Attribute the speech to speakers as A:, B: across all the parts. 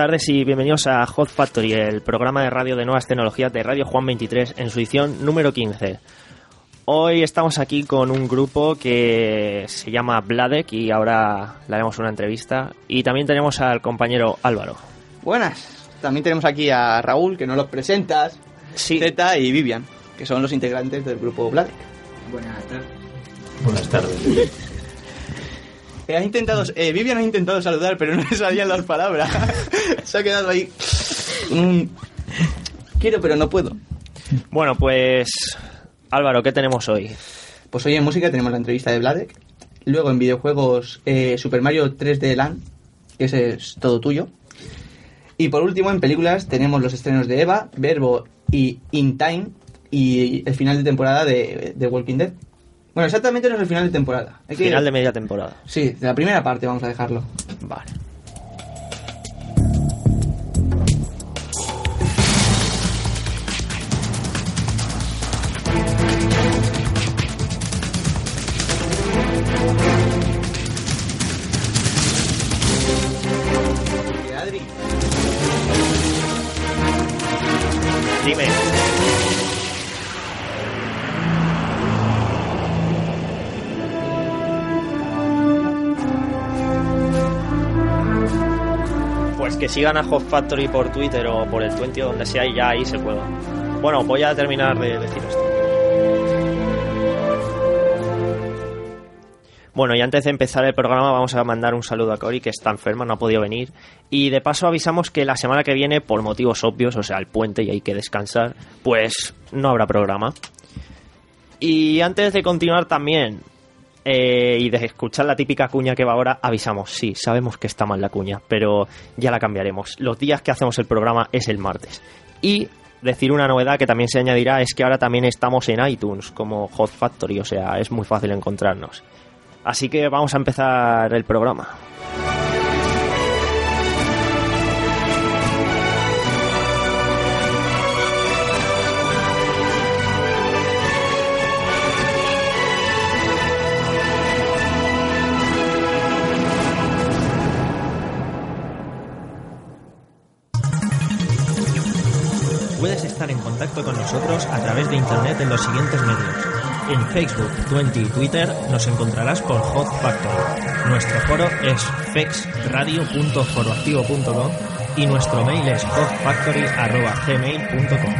A: buenas tardes y bienvenidos a Hot Factory, el programa de radio de nuevas tecnologías de Radio Juan 23 en su edición número 15. Hoy estamos aquí con un grupo que se llama Bladek y ahora le haremos una entrevista. Y también tenemos al compañero Álvaro.
B: Buenas. También tenemos aquí a Raúl, que no los presentas,
A: Sí,
B: Zeta y Vivian, que son los integrantes del grupo Bladek.
C: Buenas tardes.
D: Buenas tardes.
B: Eh, ha intentado, eh, Vivian ha intentado saludar, pero no le salían las palabras. Se ha quedado ahí. Mm. Quiero, pero no puedo.
A: bueno, pues Álvaro, ¿qué tenemos hoy?
B: Pues hoy en música tenemos la entrevista de Bladek. Luego en videojuegos eh, Super Mario 3D Land, que ese es todo tuyo. Y por último en películas tenemos los estrenos de Eva, Verbo y In Time y el final de temporada de, de Walking Dead. Bueno, exactamente no es el final de temporada. Hay que-
A: Final de media temporada.
B: Sí, de la primera parte vamos a dejarlo.
A: Vale. Sigan a Hot Factory por Twitter o por el 20 o donde sea y ya ahí se pueda. Bueno, voy a terminar de decir esto. Bueno, y antes de empezar el programa vamos a mandar un saludo a Cory, que está enferma, no ha podido venir. Y de paso avisamos que la semana que viene, por motivos obvios, o sea, el puente y hay que descansar, pues no habrá programa. Y antes de continuar también, eh, y de escuchar la típica cuña que va ahora, avisamos, sí, sabemos que está mal la cuña, pero ya la cambiaremos. Los días que hacemos el programa es el martes. Y decir una novedad que también se añadirá es que ahora también estamos en iTunes como Hot Factory, o sea, es muy fácil encontrarnos. Así que vamos a empezar el programa. Estar en contacto con nosotros a través de internet en los siguientes medios. En Facebook, Twenty y Twitter nos encontrarás por Hot Factory. Nuestro foro es fexradio.foroactivo.com y nuestro mail es hotfactory.gmail.com.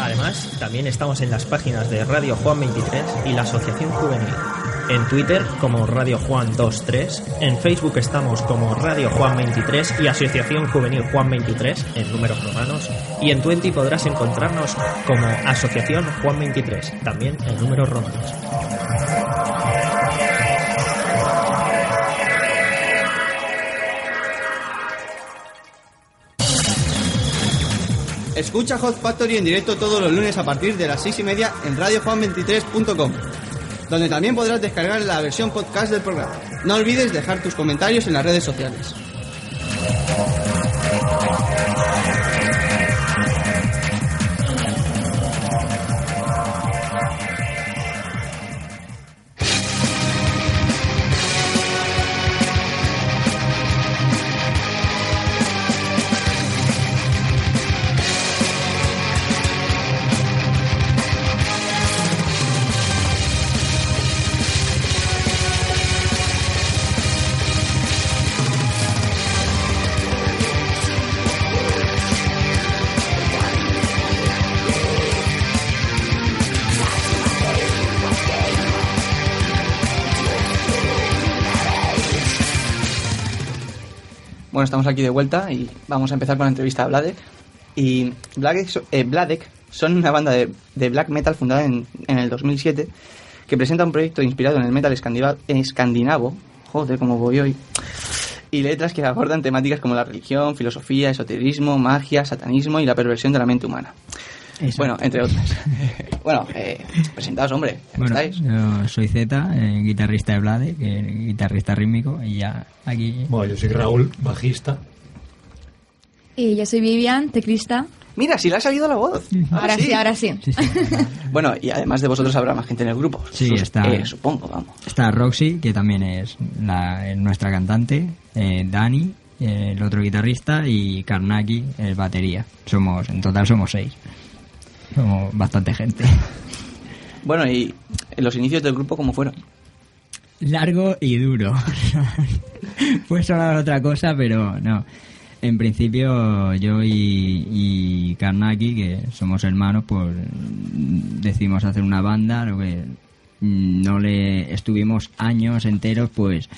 A: Además, también estamos en las páginas de Radio Juan 23 y la Asociación Juvenil. En Twitter como Radio Juan 23, en Facebook estamos como Radio Juan 23 y Asociación Juvenil Juan 23 en números romanos y en Twenty podrás encontrarnos como Asociación Juan 23, también en números romanos.
B: Escucha Hot Factory en directo todos los lunes a partir de las 6 y media en radiojuan23.com, donde también podrás descargar la versión podcast del programa. No olvides dejar tus comentarios en las redes sociales. Estamos aquí de vuelta y vamos a empezar con la entrevista a Bladek. Y Bladek, so- eh, son una banda de, de black metal fundada en, en el 2007 que presenta un proyecto inspirado en el metal escandinavo, joder, como voy hoy, y letras que abordan temáticas como la religión, filosofía, esoterismo, magia, satanismo y la perversión de la mente humana. Bueno, entre otras. bueno, eh, presentados, hombre, ¿cómo
C: Bueno,
B: estáis?
C: yo soy Z, eh, guitarrista de Blade, que guitarrista rítmico, y ya aquí.
D: Bueno, yo soy Raúl, bajista.
E: Y yo soy Vivian, teclista.
B: Mira, si le ha salido la voz.
E: Ahora sí, ahora sí.
C: Sí, sí.
B: Bueno, y además de vosotros habrá más gente en el grupo.
C: Sí,
B: Sus-
C: está.
B: eh, supongo, vamos.
C: Está Roxy, que también es la- es nuestra cantante, eh, Dani, eh, el otro guitarrista, y Karnaki, el batería. Somos, en total somos seis. Somos bastante gente.
B: Bueno, y los inicios del grupo, ¿cómo fueron?
C: Largo y duro. Puede sonar otra cosa, pero no. En principio yo y, y Karnaki, que somos hermanos, pues decidimos hacer una banda, lo que no le estuvimos años enteros pues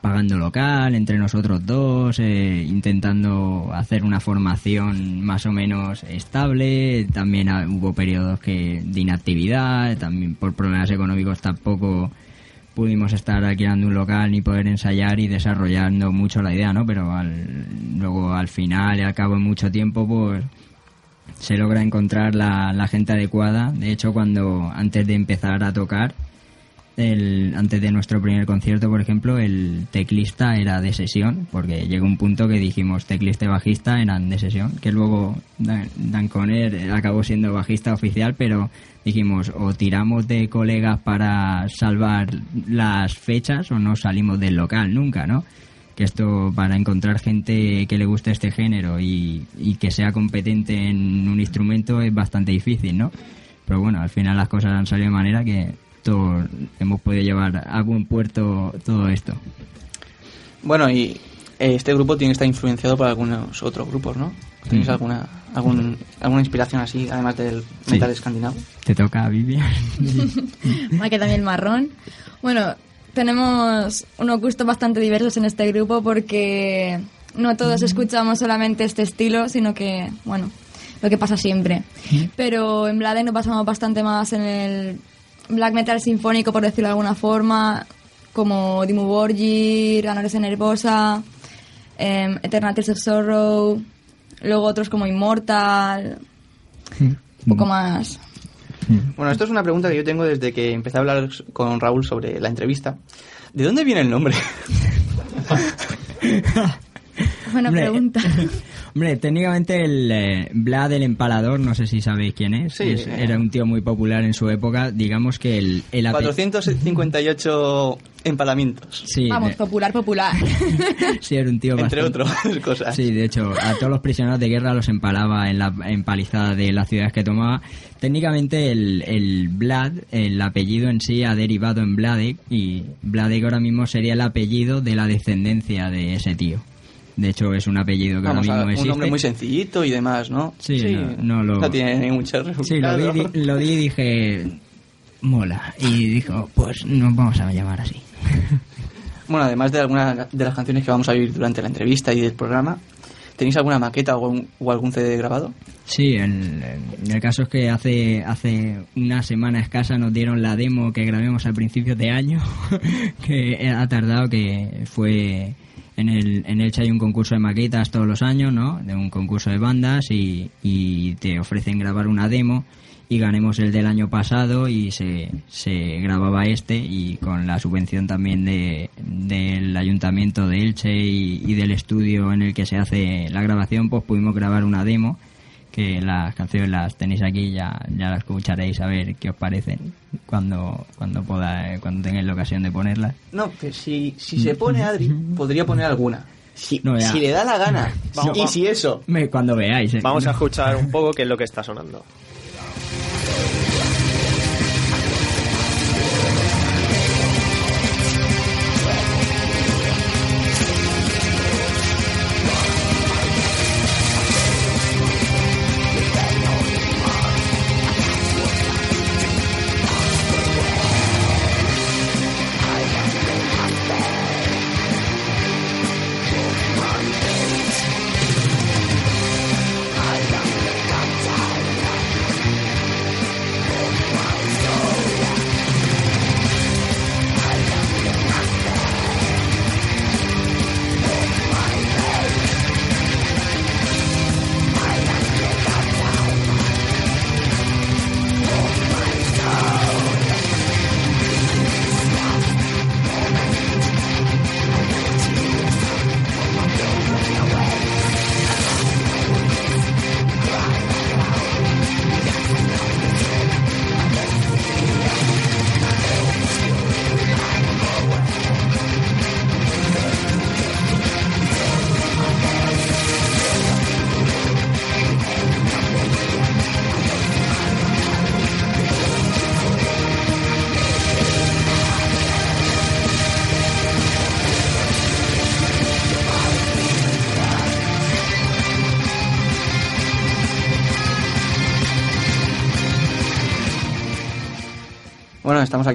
C: pagando local entre nosotros dos, eh, intentando hacer una formación más o menos estable, también hubo periodos que de inactividad, también por problemas económicos tampoco pudimos estar alquilando un local ni poder ensayar y desarrollando mucho la idea, ¿no? Pero al- luego al final y al cabo de mucho tiempo, pues se logra encontrar la, la gente adecuada. De hecho, cuando antes de empezar a tocar, el, antes de nuestro primer concierto, por ejemplo, el teclista era de sesión, porque llegó un punto que dijimos teclista y bajista eran de sesión, que luego Dan, Dan Conner acabó siendo bajista oficial, pero dijimos o tiramos de colegas para salvar las fechas o no salimos del local nunca, ¿no? Que esto para encontrar gente que le guste este género y, y que sea competente en un instrumento es bastante difícil, ¿no? Pero bueno, al final las cosas han salido de manera que hemos podido llevar a buen puerto todo esto.
B: Bueno, y eh, este grupo tiene que estar influenciado por algunos otros grupos, ¿no? ¿Tenéis alguna, algún, alguna inspiración así, además del
C: Sí.
B: metal escandinavo?
C: Te toca, Vivian.
E: Queda también marrón. Bueno, tenemos unos gustos bastante diversos en este grupo porque no todos escuchamos solamente este estilo, sino que, bueno, lo que pasa siempre. Pero en Blade nos basamos bastante más en el black metal sinfónico, por decirlo de alguna forma, como Dimmu Borgir, Anorexia Nervosa, em, Eternal Tears of Sorrow, luego otros como Immortal, un poco más...
B: Bueno, esto es una pregunta que yo tengo desde que empecé a hablar con Raúl sobre la entrevista. ¿De dónde viene el nombre?
E: Buena pregunta.
C: Hombre, técnicamente el eh, Vlad el Empalador, no sé si sabéis quién es,
B: Sí,
C: es-
B: eh.
C: era un tío muy popular en su época, digamos que el... el ape-
B: 458 empalamientos.
C: Sí,
E: Vamos,
C: de-
E: popular, popular.
C: sí, era un tío
B: Entre
C: bastante-
B: otras cosas.
C: Sí, de hecho, a todos los prisioneros de guerra los empalaba en la empalizada de las ciudades que tomaba. Técnicamente el, el Vlad, el apellido en sí ha derivado en Vladek y Vladek ahora mismo sería el apellido de la descendencia de ese tío. De hecho, es un apellido que
B: Vamos,
C: ahora
B: a,
C: mismo
B: un
C: existe.
B: nombre muy sencillito y demás, ¿no?
C: Sí, no- no lo-
B: tiene mucho
C: Sí, lo vi, di- lo vi y dije, mola. Y dijo, pues nos vamos a llamar así.
B: Bueno, además de algunas de las canciones que vamos a oír durante la entrevista y del programa, ¿tenéis alguna maqueta o algún, o algún CD grabado?
C: Sí, el, el caso es que hace hace una semana escasa nos dieron la demo que grabamos al principio de año, que ha tardado, que fue en el en Elche hay un concurso de maquetas todos los años, ¿no? De un concurso de bandas y, y te ofrecen grabar una demo y ganemos el del año pasado y se, se grababa este y con la subvención también de, del ayuntamiento de Elche y, y del estudio en el que se hace la grabación pues pudimos grabar una demo que las canciones las tenéis aquí ya ya las escucharéis a ver qué os parecen cuando cuando poda, cuando tengáis la ocasión de ponerlas
B: No, que si, si se pone Adri, podría poner alguna. Si,
C: No,
B: si le da la gana.
A: Vamos,
B: y
A: vamos.
B: si eso.
C: Me- cuando veáis eh.
A: Vamos a escuchar un poco qué es lo que está sonando.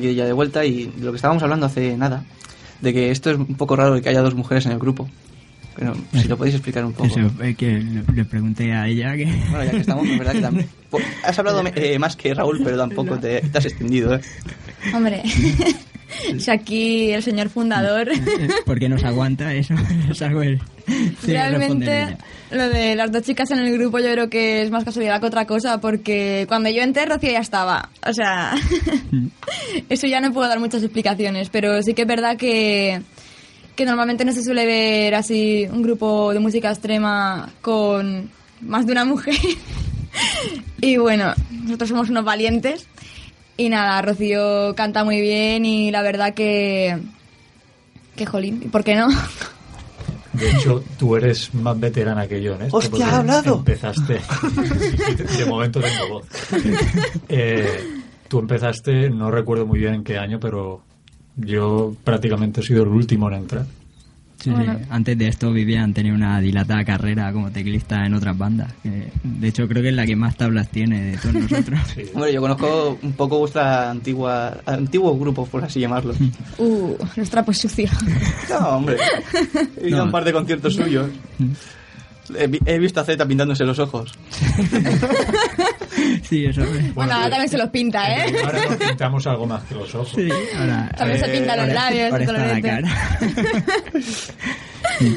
B: Aquí ya de vuelta y de lo que estábamos hablando hace nada, de que esto es un poco raro de que haya dos mujeres en el grupo. Pero si lo podéis explicar un poco.
C: Eso, es que le, le pregunté a ella que...
B: Bueno, ya que estamos, es verdad que también. Po- Has hablado eh, más que Raúl, pero tampoco te, te has extendido, ¿eh?
E: Hombre, si aquí el señor fundador...
C: ¿Por qué nos aguanta eso? es algo responder
E: Realmente, lo de las dos chicas en el grupo yo creo que es más casualidad que otra cosa, porque cuando yo entré, Rocío ya estaba. O sea, eso ya no puedo dar muchas explicaciones, pero sí que es verdad que, que normalmente no se suele ver así un grupo de música extrema con más de una mujer. y bueno, nosotros somos unos valientes. Y nada, Rocío canta muy bien y la verdad que... Que jolín, ¿y por qué no?
D: De hecho, tú eres más veterana que yo en esto.
B: ¡Hostia, ha hablado!
D: Empezaste. de momento tengo voz. Eh, tú empezaste, no recuerdo muy bien en qué año, pero yo prácticamente he sido el último en entrar.
C: Sí, sí.
E: Bueno.
C: Antes de esto Vivian tenía una dilatada carrera como teclista en otras bandas. que, de hecho, creo que es la que más tablas tiene de todos nosotros.
D: Sí.
B: Hombre, yo conozco un poco vuestra antigua antiguo grupo, por así llamarlo.
E: Uh, los trapos sucios.
B: No, hombre. He ido a
C: No.
B: un par de conciertos suyos. He, vi- he visto a Z pintándose los ojos.
C: sí, eso.
E: Bueno, ahora también se los pinta, ¿eh?
D: Ahora nos pintamos algo más que los ojos.
C: Sí, ahora,
E: También se
C: eh,
E: pinta los labios,
C: ahora está la cara.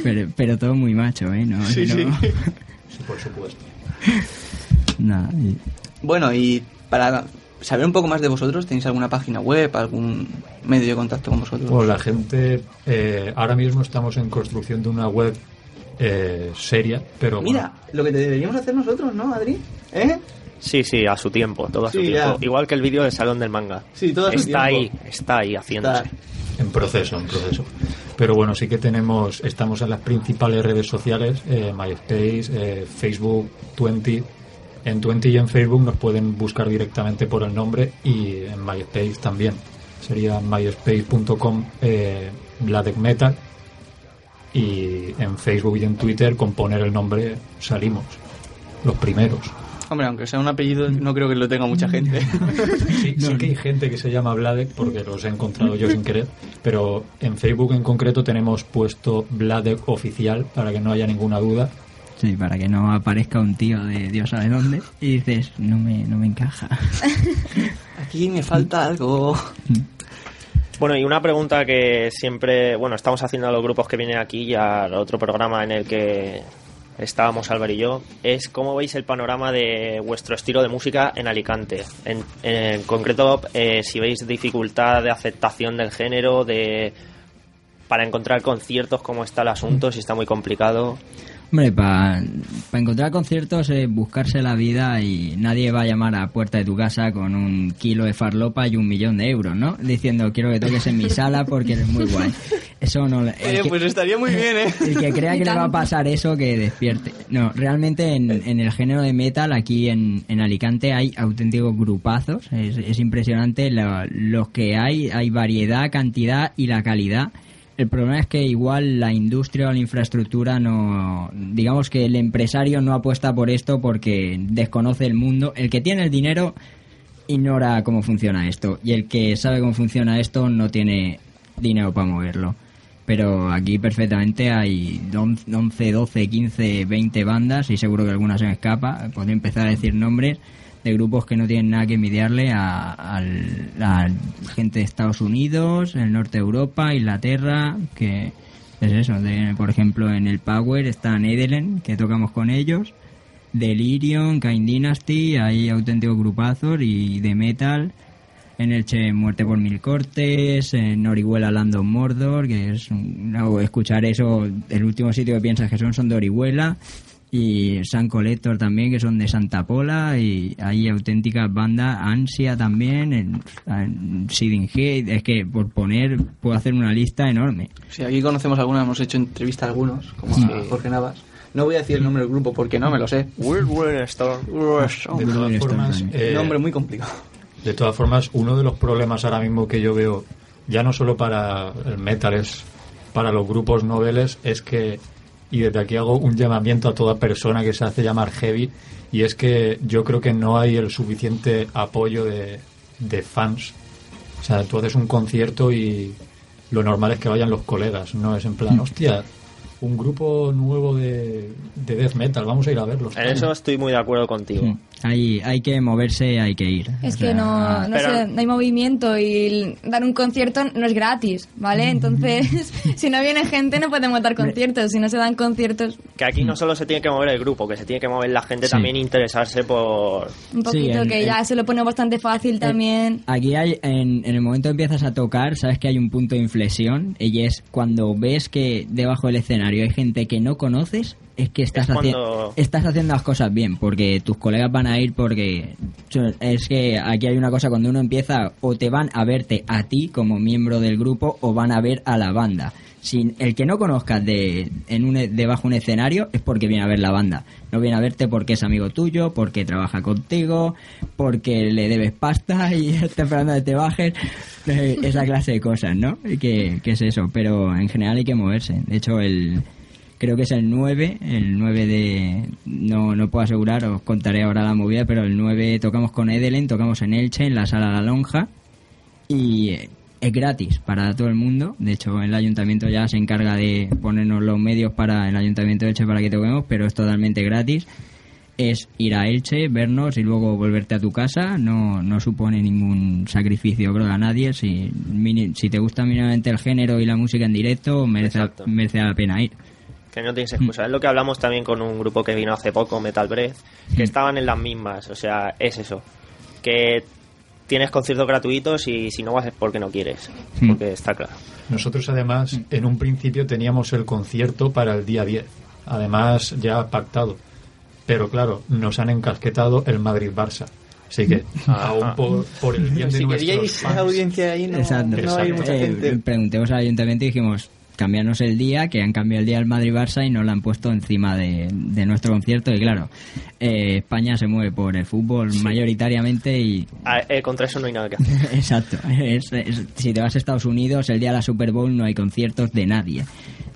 C: Pero, pero todo muy macho, ¿eh? No,
B: Sí,
C: no-
B: sí.
D: Sí, por supuesto.
C: Nada, y-
B: Bueno, y para saber un poco más de vosotros, ¿tenéis alguna página web, algún medio de contacto con vosotros?
D: Bueno, la gente, eh, ahora mismo estamos en construcción de una web eh, seria, pero
B: Mira, lo que te deberíamos hacer nosotros, ¿no, Adri? ¿Eh?
A: Sí, sí, a su tiempo, todo a su
B: Sí,
A: tiempo.
B: ya.
A: Igual que el vídeo del Salón del Manga.
B: Sí, todo a su
A: Está ahí, está ahí haciéndose.
B: Está.
D: en proceso, en proceso. Pero bueno, sí que tenemos, estamos en las principales redes sociales, eh, MySpace, eh, Facebook, Twenty. En Twenty y en Facebook nos pueden buscar directamente por el nombre y en MySpace también. Sería myspace.com eh, Metal y en Facebook y en Twitter con poner el nombre salimos, los primeros.
B: Hombre, aunque sea un apellido, no creo que lo tenga mucha gente.
D: Sí, sí que hay gente que se llama Vladek porque los he encontrado yo sin querer, pero en Facebook en concreto tenemos puesto Vladek oficial para que no haya ninguna duda.
C: sí, para que no aparezca un tío de Dios sabe dónde y dices, no me, no me encaja.
B: Aquí me falta algo.
A: Bueno, y una pregunta que siempre, bueno, estamos haciendo a los grupos que vienen aquí y al otro programa en el que estábamos Álvaro y yo, es cómo veis el panorama de vuestro estilo de música en Alicante. En, concreto, eh, si veis dificultad de aceptación del género, de para encontrar conciertos, cómo está el asunto, si está muy complicado.
C: Hombre, para encontrar conciertos es buscarse la vida y nadie va a llamar a puerta de tu casa con un kilo de farlopa y un millón de euros, ¿no? Diciendo, quiero que toques en mi sala porque eres muy guay. Eso no... que-
B: pues estaría muy bien, ¿eh?
C: El que crea que le va a pasar eso, que despierte. No, realmente en, en el género de metal, aquí en, en Alicante, hay auténticos grupazos. Es, es impresionante lo- los que hay. Hay variedad, cantidad y la calidad. El problema es que igual la industria o la infraestructura no... Digamos que el empresario no apuesta por esto porque desconoce el mundo. El que tiene el dinero ignora cómo funciona esto. Y el que sabe cómo funciona esto no tiene dinero para moverlo. Pero aquí perfectamente hay 11, 12, 15, 20 bandas y seguro que alguna se me escapa. Podría empezar a decir nombres de grupos que no tienen nada que envidiarle a, a gente de Estados Unidos, el norte de Europa, Inglaterra, que es eso. De, por ejemplo, en el Power está Nedelen, que tocamos con ellos. Delirium, Kain Dynasty, hay auténticos grupazos y de metal. En Elche Muerte por Mil Cortes, en Orihuela Land of Mordor, que es no, escuchar eso, el último sitio que piensas que son son de Orihuela, y San Collector también, que son de Santa Pola, y hay auténticas bandas, Ansia también, en, en Seeding Head, es que por poner, puedo hacer una lista enorme.
B: Sí, aquí conocemos algunos, hemos hecho entrevista a algunos, como
A: Sí.
B: a Jorge Navas. No voy a decir el nombre del grupo porque no me lo sé.
A: World War Storm.
D: De todas formas, eh,
B: Nombre muy complicado.
D: De todas formas, uno de los problemas ahora mismo que yo veo, ya no solo para el metal, es para los grupos noveles, es que, y desde aquí hago un llamamiento a toda persona que se hace llamar heavy, y es que yo creo que no hay el suficiente apoyo de, de fans O sea, tú haces un concierto y lo normal es que vayan los colegas, no es en plan, hostia, un grupo nuevo de, de death metal, vamos a ir a verlos.
A: En eso estoy muy de acuerdo contigo.
C: Mm. Hay, hay que moverse, hay que ir.
E: Es
C: O
E: que
C: sea,
E: no, no,
A: pero-
E: sé, no hay movimiento y dar un concierto no es gratis, ¿vale? Entonces, si no viene gente no podemos dar conciertos. Si no se dan conciertos,
A: Que aquí no solo se tiene que mover el grupo, que se tiene que mover la gente
C: Sí.
A: también interesarse por...
E: un poquito
C: en-
E: que
C: en-
E: ya se lo pone bastante fácil también.
C: Aquí hay, en, en el momento que empiezas a tocar, sabes que hay un punto de inflexión y es cuando ves que debajo del escenario hay gente que no conoces, es que estás,
A: Es
C: haci-
A: cuando-
C: estás haciendo las cosas bien, porque tus colegas van a ir porque es que aquí hay una cosa, cuando uno empieza o te van a verte a ti como miembro del grupo o van a ver a la banda. Sin el que no conozcas de, en un, debajo de un escenario es porque viene a ver la banda. No viene a verte porque es amigo tuyo, porque trabaja contigo, porque le debes pasta y está esperando que te bajes. Eh, Esa clase de cosas, ¿no? Y Que, que es eso. Pero en general hay que moverse. De hecho, el creo que es el 9, el 9 de... No, no puedo asegurar, os contaré ahora la movida, pero el 9 tocamos con Edelen, tocamos en Elche, en la Sala La Lonja, y eh, es gratis para todo el mundo. De hecho, el ayuntamiento ya se encarga de ponernos los medios para el ayuntamiento de Elche para que toquemos, pero es totalmente gratis. Es ir a Elche, vernos y luego volverte a tu casa. No, no supone ningún sacrificio, creo, a nadie. Si, si te gusta mínimamente el género y la música en directo, merece,
A: Exacto.
C: merece la pena ir.
A: Que no tienes excusa. Es lo que hablamos también con un grupo que vino hace poco, Metal Breath, que estaban en las mismas. O sea, es eso. Que tienes conciertos gratuitos y si no vas es porque no quieres.
C: Hmm.
A: Porque está claro.
D: Nosotros además en un principio teníamos el concierto para el día 10, además ya pactado. Pero claro, nos han encasquetado el Madrid-Barça. Así que aún por, por el bien de
B: si
D: nuestros
B: queríais
D: fans,
B: audiencia ahí, no,
C: Exacto.
B: no hay mucha
C: Eh,
B: gente.
C: preguntemos al ayuntamiento y dijimos, cambiarnos el día, que han cambiado el día del Madrid-Barça y nos lo han puesto encima de, de nuestro concierto. Y claro, eh, España se mueve por el fútbol mayoritariamente y...
A: Eh, contra eso no hay nada que hacer.
C: Exacto. Es- es- si te vas a Estados Unidos, el día de la Super Bowl no hay conciertos de nadie.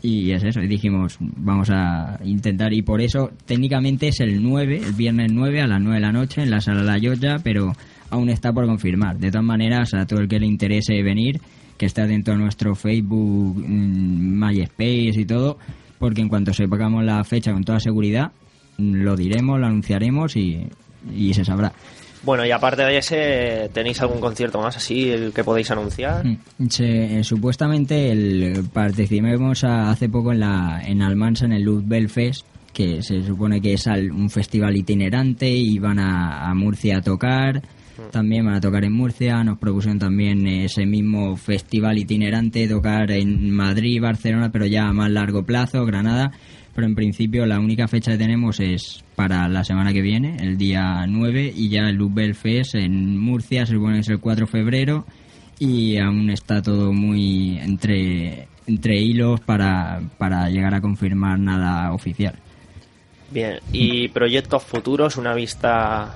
C: Y es eso, y dijimos, vamos a intentar, y por eso técnicamente es el 9, el viernes 9 a las 9 de la noche en la sala La Yoya, pero aún está por confirmar. De todas maneras, a todo el que le interese venir, que está dentro de nuestro Facebook, mm, MySpace y todo, porque en cuanto sepamos la fecha con toda seguridad, lo diremos, lo anunciaremos y, y se sabrá.
A: Bueno, y aparte de ese, ¿tenéis algún concierto más así el que podéis anunciar?
C: Mm, eh, supuestamente el, participamos a- hace poco en la en Almansa en el Luzbel Fest que se supone que es al- un festival itinerante y van a, a Murcia a tocar también van a tocar en Murcia nos propusieron también ese mismo festival itinerante tocar en Madrid Barcelona pero ya a más largo plazo Granada pero en principio la única fecha que tenemos es para la semana que viene, el día 9, y ya el Luzbel Fest en Murcia, se supone es el 4 de febrero, y aún está todo muy entre, entre hilos para, para llegar a confirmar nada oficial.
A: Bien, y proyectos futuros, una vista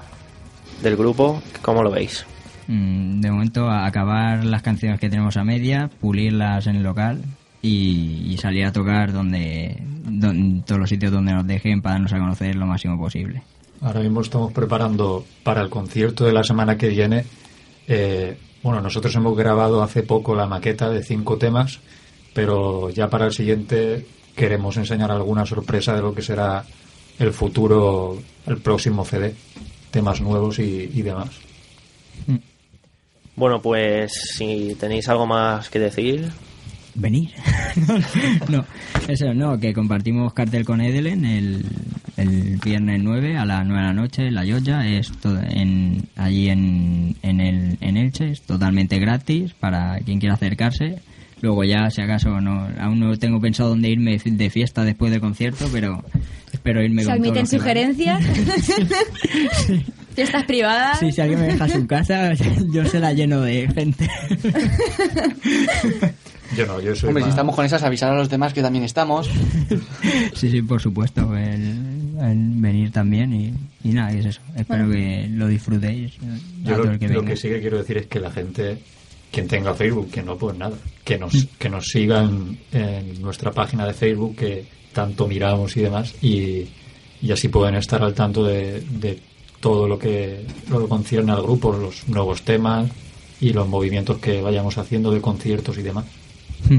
A: del grupo, ¿cómo lo veis?
C: Mm, De momento, a acabar las canciones que tenemos a media, pulirlas en el local y, y salir a tocar donde, don- todos los sitios donde nos dejen para darnos a conocer lo máximo posible.
D: Ahora mismo estamos preparando para el concierto de la semana que viene. eh, bueno, nosotros hemos grabado hace poco la maqueta de cinco temas, pero ya para el siguiente queremos enseñar alguna sorpresa de lo que será el futuro, el próximo CD, temas nuevos y, y demás.
A: Bueno, pues si tenéis algo más que decir,
C: venir. no, eso no, que compartimos cartel con Edelen el, el viernes 9 a las 9 de la noche en La Yoya, es todo en, allí en, en, el, en Elche, es totalmente gratis para quien quiera acercarse. Luego ya, si acaso, no, aún no tengo pensado dónde irme de fiesta después del concierto, pero espero irme
E: Se
C: con
E: admiten sugerencias. Fiestas privadas.
C: Sí, si alguien me deja su casa, yo se la lleno de gente.
D: Yo no, yo soy
B: Hombre, si estamos con esas, avisar a los demás que también estamos.
C: Sí, sí, por supuesto, el, el venir también y, y nada, y es eso. Espero que lo disfrutéis.
D: Yo lo,
C: que
D: sí que quiero decir es que la gente, quien tenga Facebook, que no, pues nada, que nos, que nos sigan en nuestra página de Facebook, que tanto miramos y demás, y, y así pueden estar al tanto de, de todo lo que, lo que concierne al grupo, los nuevos temas y los movimientos que vayamos haciendo de conciertos y demás.
C: Mm.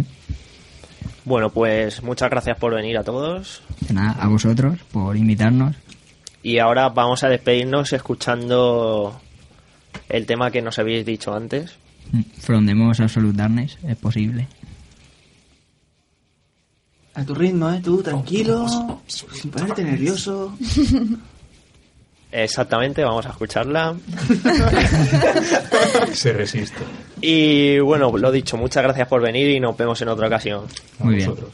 A: Bueno, pues muchas gracias por venir a todos.
C: De nada, a vosotros por invitarnos.
A: Y ahora vamos a despedirnos escuchando el tema que nos habéis dicho antes.
C: From the most absolute darkness, es posible.
B: A tu ritmo, ¿eh? Tú, tranquilo, sin ponerte nervioso.
A: Exactamente, vamos a escucharla.
D: Se resiste.
A: Y bueno, lo dicho, muchas gracias por venir y nos vemos en otra ocasión.
D: A
C: Muy bien.
D: vosotros.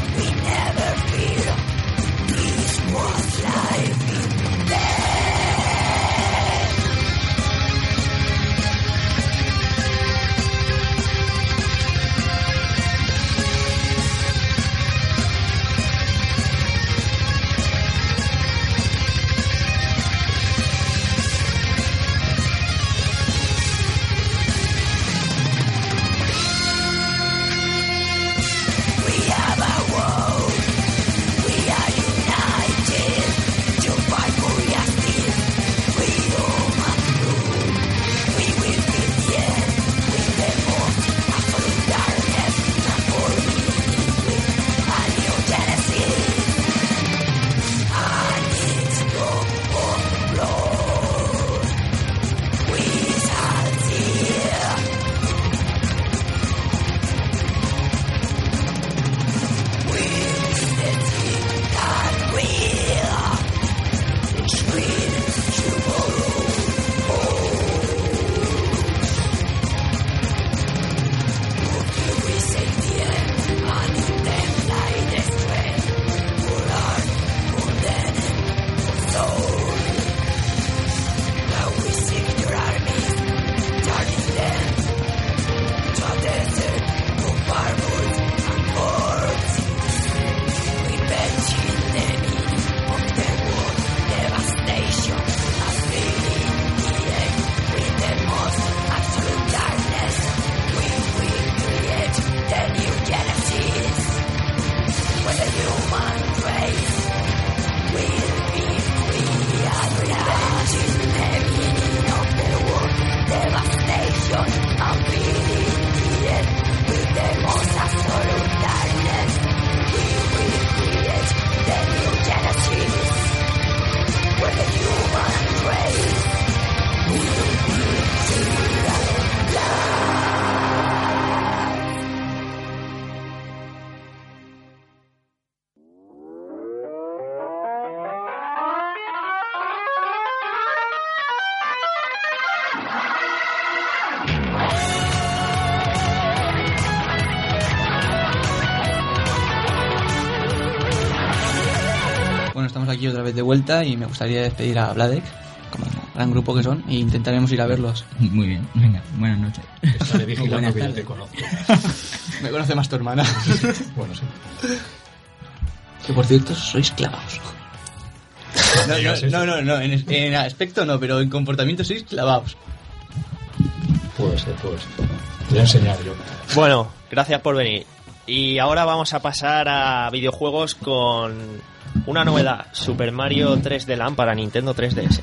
F: We
B: never. Vez de vuelta y me gustaría despedir a Vladek, como gran grupo que son, e intentaremos ir a verlos.
C: Muy bien, venga, buenas noches.
D: Estaré vigilando que te conozco.
B: Me conoce más tu hermana.
D: Bueno, sí.
B: que por cierto, sois clavados. No, no, no, no, en, en aspecto no, pero en comportamiento sois clavados.
D: Puede ser, puede ser. Te voy a enseñar yo.
A: Bueno, gracias por venir. Y ahora vamos a pasar a videojuegos con una novedad, Super Mario 3D Land para Nintendo 3DS.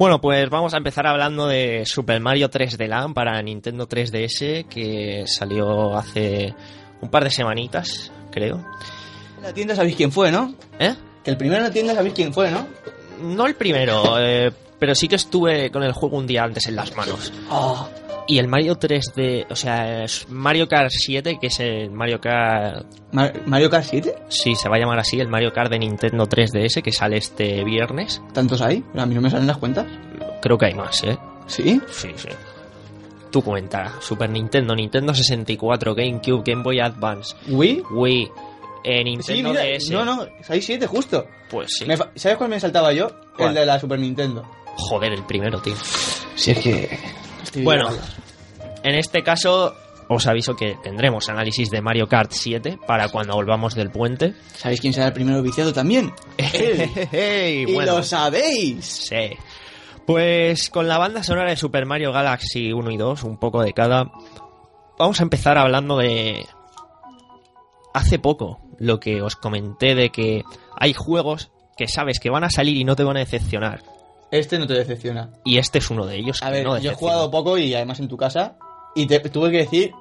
A: Bueno, pues vamos a empezar hablando de Super Mario 3D Land para Nintendo 3DS que salió hace un par de semanitas, creo.
B: En la tienda sabéis quién fue, ¿no?
A: ¿Eh?
B: Que el primero en la tienda sabéis quién fue, ¿no?
A: No el primero, eh, pero sí que estuve con el juego un día antes en las manos.
B: Ah,
A: Y el Mario 3D, o sea, es Mario Kart 7, que es el Mario Kart...
B: Mar- Mario Kart 7,
A: Sí, se va a llamar así, el Mario Kart de Nintendo 3DS, que sale este viernes.
B: ¿tantos hay? A mí no me salen las cuentas.
A: Creo que hay más, ¿eh?
B: ¿Sí?
A: Sí, sí. Tu cuenta, Super Nintendo, Nintendo 64, GameCube, Game Boy Advance,
B: ¿Wii?
A: Wii, eh,
B: Sí,
A: Nintendo
B: mira,
A: DS.
B: no, no, hay 7 justo.
A: Pues sí.
B: Me ¿Sabes cuál me saltaba yo?
A: ¿Cuál?
B: El de la Super Nintendo.
A: Joder, el primero, tío.
B: Si es que...
A: Bueno, en este caso os aviso que tendremos análisis de Mario Kart 7 para cuando volvamos del puente.
B: ¿Sabéis quién será el primero viciado también? Él.
A: Hey,
B: y
A: bueno,
B: lo sabéis.
A: sí. Pues con la banda sonora de Super Mario Galaxy 1 y 2, un poco de cada, vamos a empezar hablando de... Hace poco, lo que os comenté de que hay juegos que sabes que van a salir y no te van a decepcionar.
B: Este no te decepciona.
A: Y este es uno de ellos.
B: A ver,
A: no
B: yo he jugado poco y además en tu casa. Y te tuve que decir,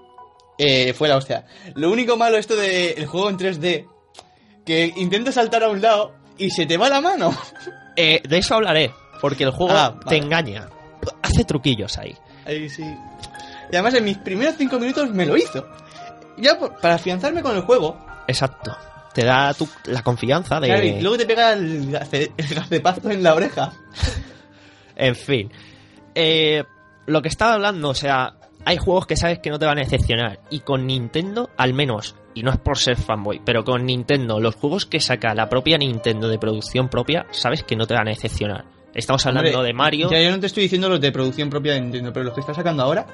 B: eh, fue la hostia. Lo único malo esto del juego en 3D, que intentas saltar a un lado y se te va la mano.
A: Eh, de eso hablaré, porque el juego
B: Ah,
A: te
B: vale.
A: engaña. Hace truquillos ahí.
B: Ahí sí. Y además en mis primeros 5 minutos me lo hizo. Ya por- para afianzarme con el juego.
A: Exacto. Te da tu- la confianza de...
B: claro, y luego te pega el, gace- el gacepazo en la oreja.
A: En fin. Eh, lo que estaba hablando, o sea, hay juegos que sabes que no te van a decepcionar. Y con Nintendo, al menos, y no es por ser fanboy, pero con Nintendo, los juegos que saca la propia Nintendo de producción propia, sabes que no te van a decepcionar. Estamos hablando
B: Hombre,
A: de Mario.
B: Ya yo no te estoy diciendo los de producción propia de Nintendo, pero los que estás sacando ahora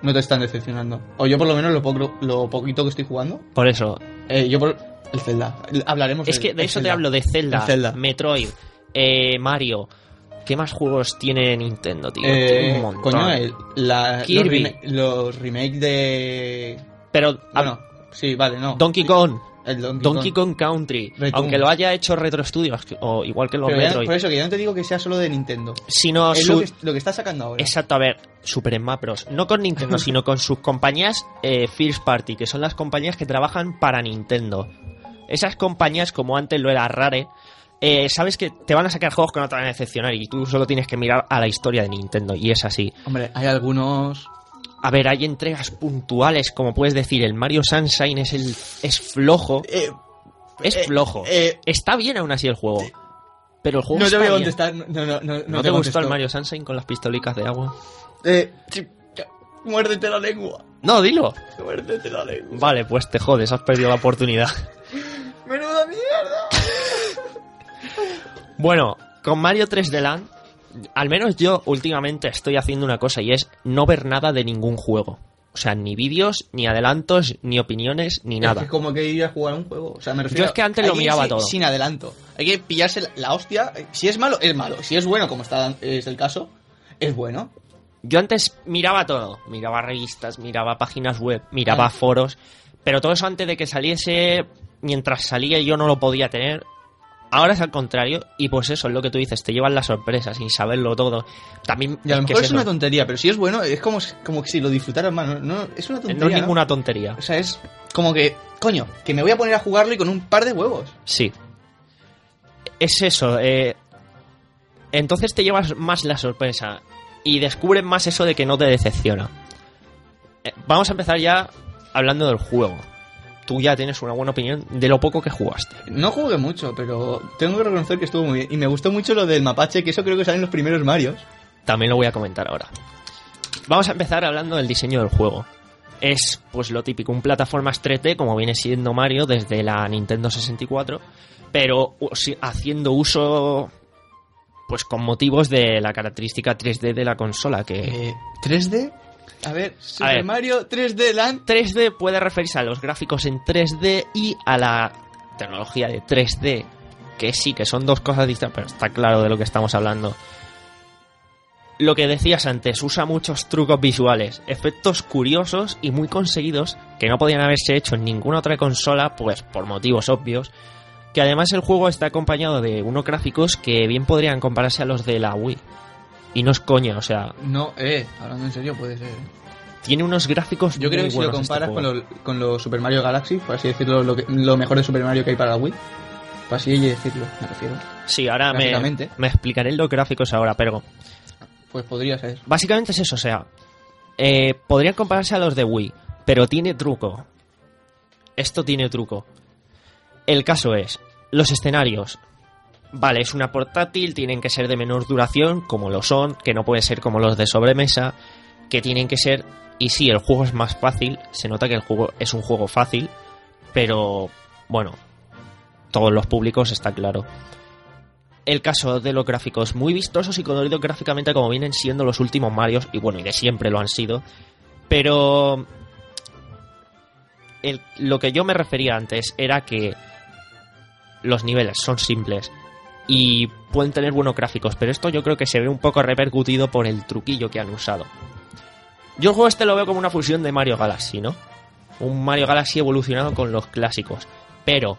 B: no te están decepcionando. O yo por lo menos lo, poco- lo poquito que estoy jugando.
A: Por eso,
B: Eh, yo por el Zelda. El- Hablaremos
A: es que de eso te hablo, de Zelda,
B: El Zelda.
A: Metroid, eh, Mario. ¿Qué más juegos tiene Nintendo, tío?
B: Eh,
A: Tiene un montón.
B: coño, el- la-
A: Kirby.
B: Los, remake, los remakes de.
A: Pero,
B: Bueno, sí, vale, no.
A: Donkey Kong.
B: el Donkey,
A: Donkey Kong Country, aunque lo haya hecho Retro Studios, o igual que los
B: Pero ya-
A: Metroid,
B: por eso que yo no te digo que sea solo de Nintendo.
A: sino
B: es
A: su-
B: lo, que, lo que está sacando ahora.
A: Exacto, a ver, Super Smash Bros. No con Nintendo, sino con sus compañías eh, First Party, que son las compañías que trabajan para Nintendo. Esas compañías, como antes lo era Rare, eh, sabes que te van a sacar juegos que no te van a decepcionar y tú solo tienes que mirar a la historia de Nintendo, y es así.
B: Hombre, hay algunos.
A: A ver, hay entregas puntuales, como puedes decir, el Mario Sunshine es el es flojo,
B: Eh,
A: es
B: eh,
A: flojo.
B: eh,
A: Está bien aún así el juego. Pero el juego
B: No te
A: está
B: voy a
A: bien.
B: contestar. No, no, no, no,
A: ¿No, te, gustó el Mario Sunshine con las pistolicas de agua?
B: Eh, muérdete la lengua.
A: No, dilo.
B: Muérdete la lengua.
A: Vale, pues te jodes, has perdido la oportunidad.
B: ¡Menuda mierda!
A: Bueno, con Mario 3D Land, al menos yo últimamente estoy haciendo una cosa y es no ver nada de ningún juego. O sea, ni vídeos, ni adelantos, ni opiniones, ni
B: Es
A: nada.
B: que como que ir a jugar un juego. O sea, me refiero.
A: Yo es que antes lo
B: ir
A: miraba
B: sin-
A: todo.
B: Sin adelanto. Hay que pillarse la, la hostia. Si es malo, es malo. Si es bueno, como está es el caso, es bueno.
A: Yo antes miraba todo, miraba revistas, miraba páginas web, miraba
B: Ah.
A: foros, pero todo eso antes de que saliese, mientras salía yo no lo podía tener. Ahora es al contrario, y pues eso es lo que tú dices, te llevan la sorpresa sin saberlo todo. También
B: Y a lo mejor es, una tontería, pero si es bueno, es como, como que si lo disfrutaras más. No, No, es una tontería.
A: no es ninguna tontería.
B: O sea, es como que, coño, que me voy a poner a jugarlo y con un par de huevos.
A: Sí. Es eso. eh, entonces te llevas más la sorpresa y descubres más eso de que no te decepciona. Eh, vamos a empezar ya hablando del juego. Tú ya tienes una buena opinión de lo poco que jugaste.
B: No jugué mucho, pero tengo que reconocer que estuvo muy bien. Y me gustó mucho lo del mapache, que eso creo que sale en los primeros Marios.
A: También lo voy a comentar ahora. Vamos a empezar hablando del diseño del juego. Es pues lo típico, un plataformas 3D como viene siendo Mario desde la Nintendo 64, pero haciendo uso pues con motivos de la característica 3D de la consola que
B: Eh, ¿3D? A ver, Super
A: ver.
B: Mario 3D Land.
A: 3D puede referirse a los gráficos en 3D y a la tecnología de 3D, que sí, que son dos cosas distintas, pero está claro de lo que estamos hablando. Lo que decías antes, usa muchos trucos visuales, efectos curiosos y muy conseguidos que no podían haberse hecho en ninguna otra consola, pues por motivos obvios. Que además el juego está acompañado de unos gráficos que bien podrían compararse a los de la Wii. Y no es coña, o sea,
B: No, eh, hablando en serio, puede ser.
A: tiene unos gráficos
B: Yo creo
A: muy
B: que si lo
A: este
B: comparas con
A: juego.
B: lo, con lo Super Mario Galaxy, por así decirlo, lo, que- lo mejor de Super Mario que hay para la Wii, por así decirlo, me refiero,
A: Sí, ahora me, me explicaré los gráficos ahora, pero
B: pues podría ser.
A: básicamente es eso, o sea, eh, podrían compararse a los de Wii, pero tiene truco. Esto tiene truco. El caso es, los escenarios. Vale, es una portátil, tienen que ser de menor duración, como lo son, que no pueden ser como los de sobremesa, que tienen que ser... Y sí, el juego es más fácil, se nota que el juego es un juego fácil, pero bueno, todos los públicos está claro. El caso de los gráficos muy vistosos y coloridos gráficamente como vienen siendo los últimos Marios, y bueno, y de siempre lo han sido, pero lo que yo me refería antes era que los niveles son simples y pueden tener buenos gráficos, pero esto yo creo que se ve un poco repercutido por el truquillo que han usado. Yo el juego este lo veo como una fusión de Mario Galaxy, ¿no? Un Mario Galaxy evolucionado con los clásicos. Pero,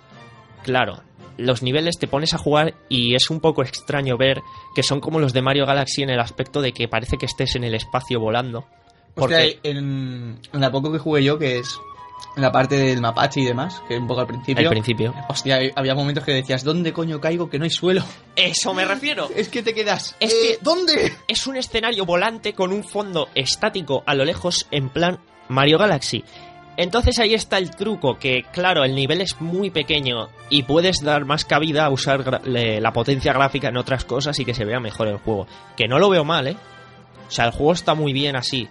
A: claro, los niveles te pones a jugar y es un poco extraño ver que son como los de Mario Galaxy en el aspecto de que parece que estés en el espacio volando. Porque
B: Hostia, en, en la poco que jugué yo, que es la parte del mapache y demás, que un poco al principio.
A: al principio.
B: Hostia, había momentos que decías, ¿dónde coño caigo que no hay suelo?
A: Eso me refiero.
B: Es que te quedas.
A: Es
B: "Eh,
A: que-
B: ¿Dónde?
A: Es un escenario volante con un fondo estático a lo lejos en plan Mario Galaxy. Entonces ahí está el truco, que claro, el nivel es muy pequeño y puedes dar más cabida a usar la potencia gráfica en otras cosas y que se vea mejor el juego. Que no lo veo mal, ¿eh? O sea, el juego está muy bien así,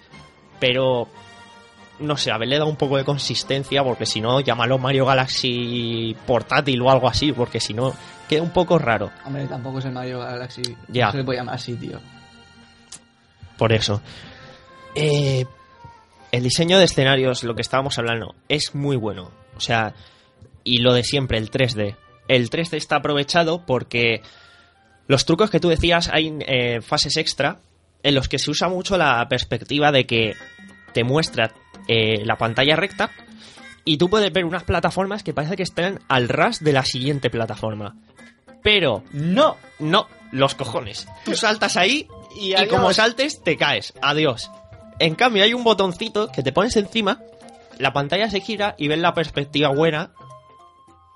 A: pero... No sé, haberle dado un poco de consistencia, porque si no, llámalo Mario Galaxy portátil o algo así, porque si no, queda un poco raro.
B: Hombre, tampoco es el Mario Galaxy.
A: Ya.
B: No se le puede llamar así, tío.
A: Por eso. Eh, el diseño de escenarios, lo que estábamos hablando, es muy bueno. O sea, y lo de siempre, el 3D. El 3D está aprovechado porque los trucos que tú decías, hay eh, fases extra en los que se usa mucho la perspectiva de que te muestra eh, la pantalla recta y tú puedes ver unas plataformas que parece que están al ras de la siguiente plataforma. Pero
B: ¡No!
A: no, los cojones. Tú saltas ahí
B: Y,
A: y como saltes, te caes. Adiós. En cambio, hay un botoncito que te pones encima, la pantalla se gira y ves la perspectiva buena.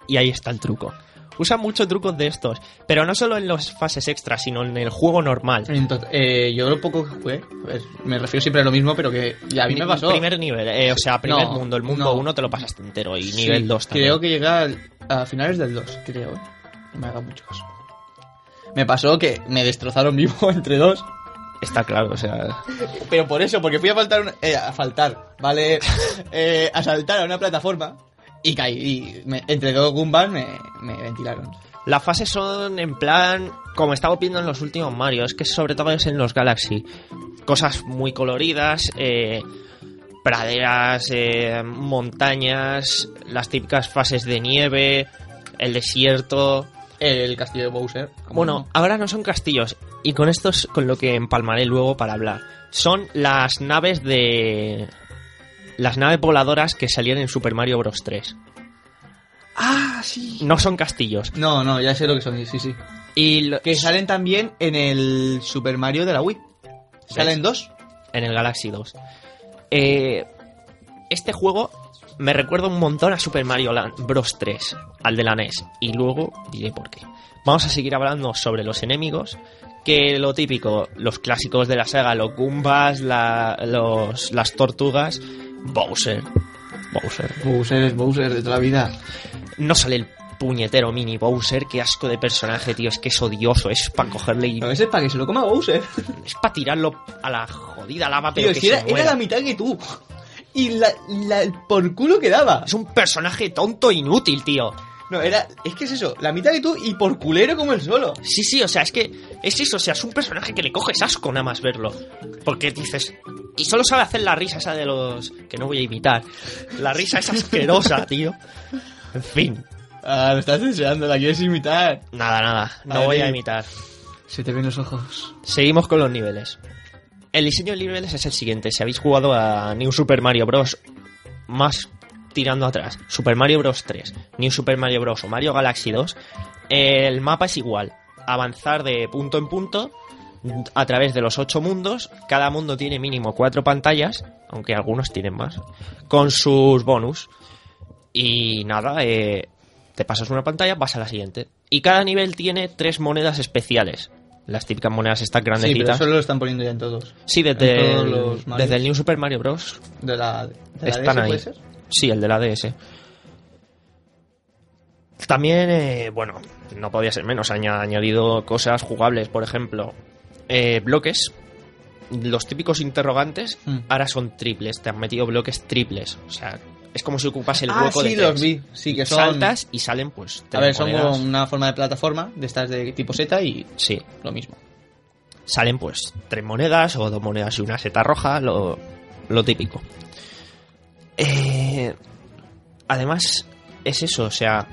A: Y ahí está el truco. Usan muchos trucos de estos, pero no solo en las fases extras, sino en el juego normal.
B: Entonces, eh, yo lo poco que jugué, pues, me refiero siempre a lo mismo, pero que a mí me pasó.
A: Primer nivel, eh, o sea, primer
B: No,
A: mundo. El mundo
B: no.
A: 1 te lo pasaste entero y
B: Sí,
A: nivel 2 también.
B: Creo que llega a finales del 2, creo, ¿eh? No me haga mucho caso. Me pasó que me destrozaron vivo entre dos.
A: Está claro, o sea...
B: Pero por eso, porque fui a faltar, una- eh, a faltar, ¿vale? Eh, a saltar a una plataforma y caí. Y me- entre dos Goombas me, me ventilaron.
A: Las fases son en plan, como estamos viendo en los últimos Mario, es que sobre todo es en los Galaxy. Cosas muy coloridas, eh, praderas, eh, montañas, las típicas fases de nieve, el desierto.
B: El castillo de Bowser.
A: Bueno,
B: no.
A: ahora no son castillos, y con esto es con lo que empalmaré luego para hablar. Son las naves de... Las naves voladoras que salían en Super Mario Bros. 3.
B: Ah, sí.
A: No son castillos.
B: No, no, ya sé lo que son, sí, sí.
A: Y lo-
B: Que salen también en el Super Mario de la Wii. Salen dos.
A: en el Galaxy 2. Eh, este juego me recuerda un montón a Super Mario Bros. 3, al de la NES, y luego diré por qué. Vamos a seguir hablando sobre los enemigos, que lo típico, los clásicos de la saga, los Goombas, la- los, las tortugas, Bowser. Bowser.
B: Bowser es Bowser de toda la vida.
A: No sale el puñetero mini Bowser, qué asco de personaje, tío, es que es odioso, es para cogerle y
B: A veces para que se lo coma Bowser.
A: es para tirarlo a la jodida lava, pero
B: Tío,
A: que
B: si
A: se
B: era, la mitad que tú. Y la, la- por culo que daba.
A: Es un personaje tonto e inútil, tío.
B: No, era. Es que es eso, la mitad que tú y por culero como el solo.
A: Sí, sí, o sea, es que es eso, o sea, es un personaje que le coges asco nada más verlo. Porque dices. Y solo sabe hacer la risa esa de los. que no voy a imitar. La risa es asquerosa, tío. En fin,
B: Ah, lo estás deseando, la quieres imitar.
A: nada, nada, no voy a imitar.
B: Se te ven los ojos.
A: Seguimos con los niveles. El diseño de niveles es el siguiente. Si habéis jugado a New Super Mario Bros. más tirando atrás, Super Mario Bros. 3, New Super Mario Bros. o Mario Galaxy 2, el mapa es igual. Avanzar de punto en punto a través de los ocho mundos. Cada mundo tiene mínimo cuatro pantallas, aunque algunos tienen más, con sus bonus. Y nada, eh, te pasas una pantalla, vas a la siguiente. Y cada nivel tiene tres monedas especiales. Las típicas monedas estas
B: Sí, pero
A: grandecitas.
B: eso lo están poniendo ya en todos.
A: Sí, desde,
B: todos
A: el, desde el New Super Mario Bros.
B: De la, de la
A: Están
B: DS,
A: ahí.
B: ¿puede ser?
A: Sí, el de la DS. También, eh, bueno, no podía ser menos. Han añadido cosas jugables, por ejemplo, eh, bloques. Los típicos interrogantes
B: Mm.
A: ahora son triples. Te han metido bloques triples. O sea, es como si ocupas el
B: Ah,
A: hueco
B: sí,
A: de
B: los vi. Sí, que son.
A: Saltas y salen, pues.
B: A ver, son como una forma de plataforma de estas de tipo Z y
A: Sí,
B: lo mismo.
A: salen pues tres monedas o dos monedas y una seta roja, lo, lo típico. Eh, además, es eso, o sea,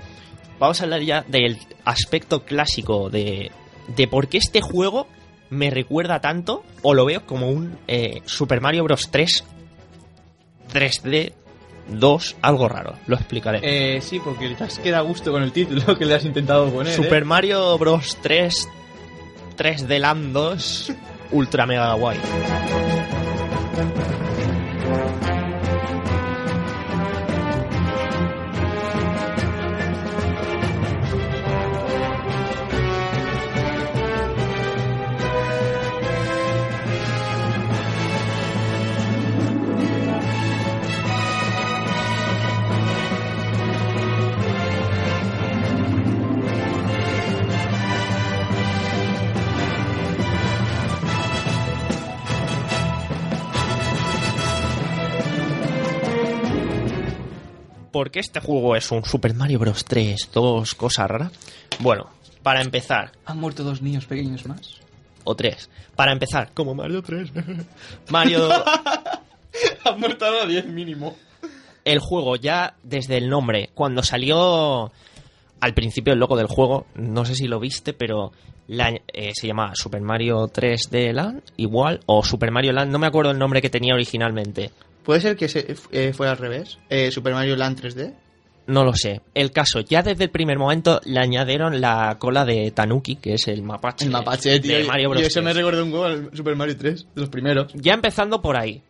A: vamos a hablar ya del aspecto clásico de, de por qué este juego me recuerda tanto o lo veo como un eh, Super Mario Bros. 3 3D 2, algo raro, lo explicaré.
B: Eh, sí, porque te has quedado a gusto con el título que le has intentado poner. ¿eh?
A: Super Mario Bros. 3 3D Land 2 Ultra Mega Guay. ¿Por qué este juego es un Super Mario Bros. 3 2 cosa rara? Bueno, para empezar,
B: Han muerto dos niños pequeños más.
A: o 3. Para empezar, como Mario 3. Mario
B: Han muerto a 10 mínimo.
A: el juego ya desde el nombre, cuando salió al principio el logo del juego, no sé si lo viste, pero la- eh, se llamaba Super Mario 3D Land, igual, o Super Mario Land, no me acuerdo el nombre que tenía originalmente.
B: ¿Puede ser que se, eh, fuera al revés? Eh, Super Mario Land 3D.
A: No lo sé. El caso, ya desde el primer momento le añadieron la cola de Tanuki, que es el mapache,
B: El mapache, tío.
A: de Mario Bros.
B: Yo eso me
A: 3.
B: recuerda un juego al Super Mario 3, de los primeros.
A: Ya empezando por ahí.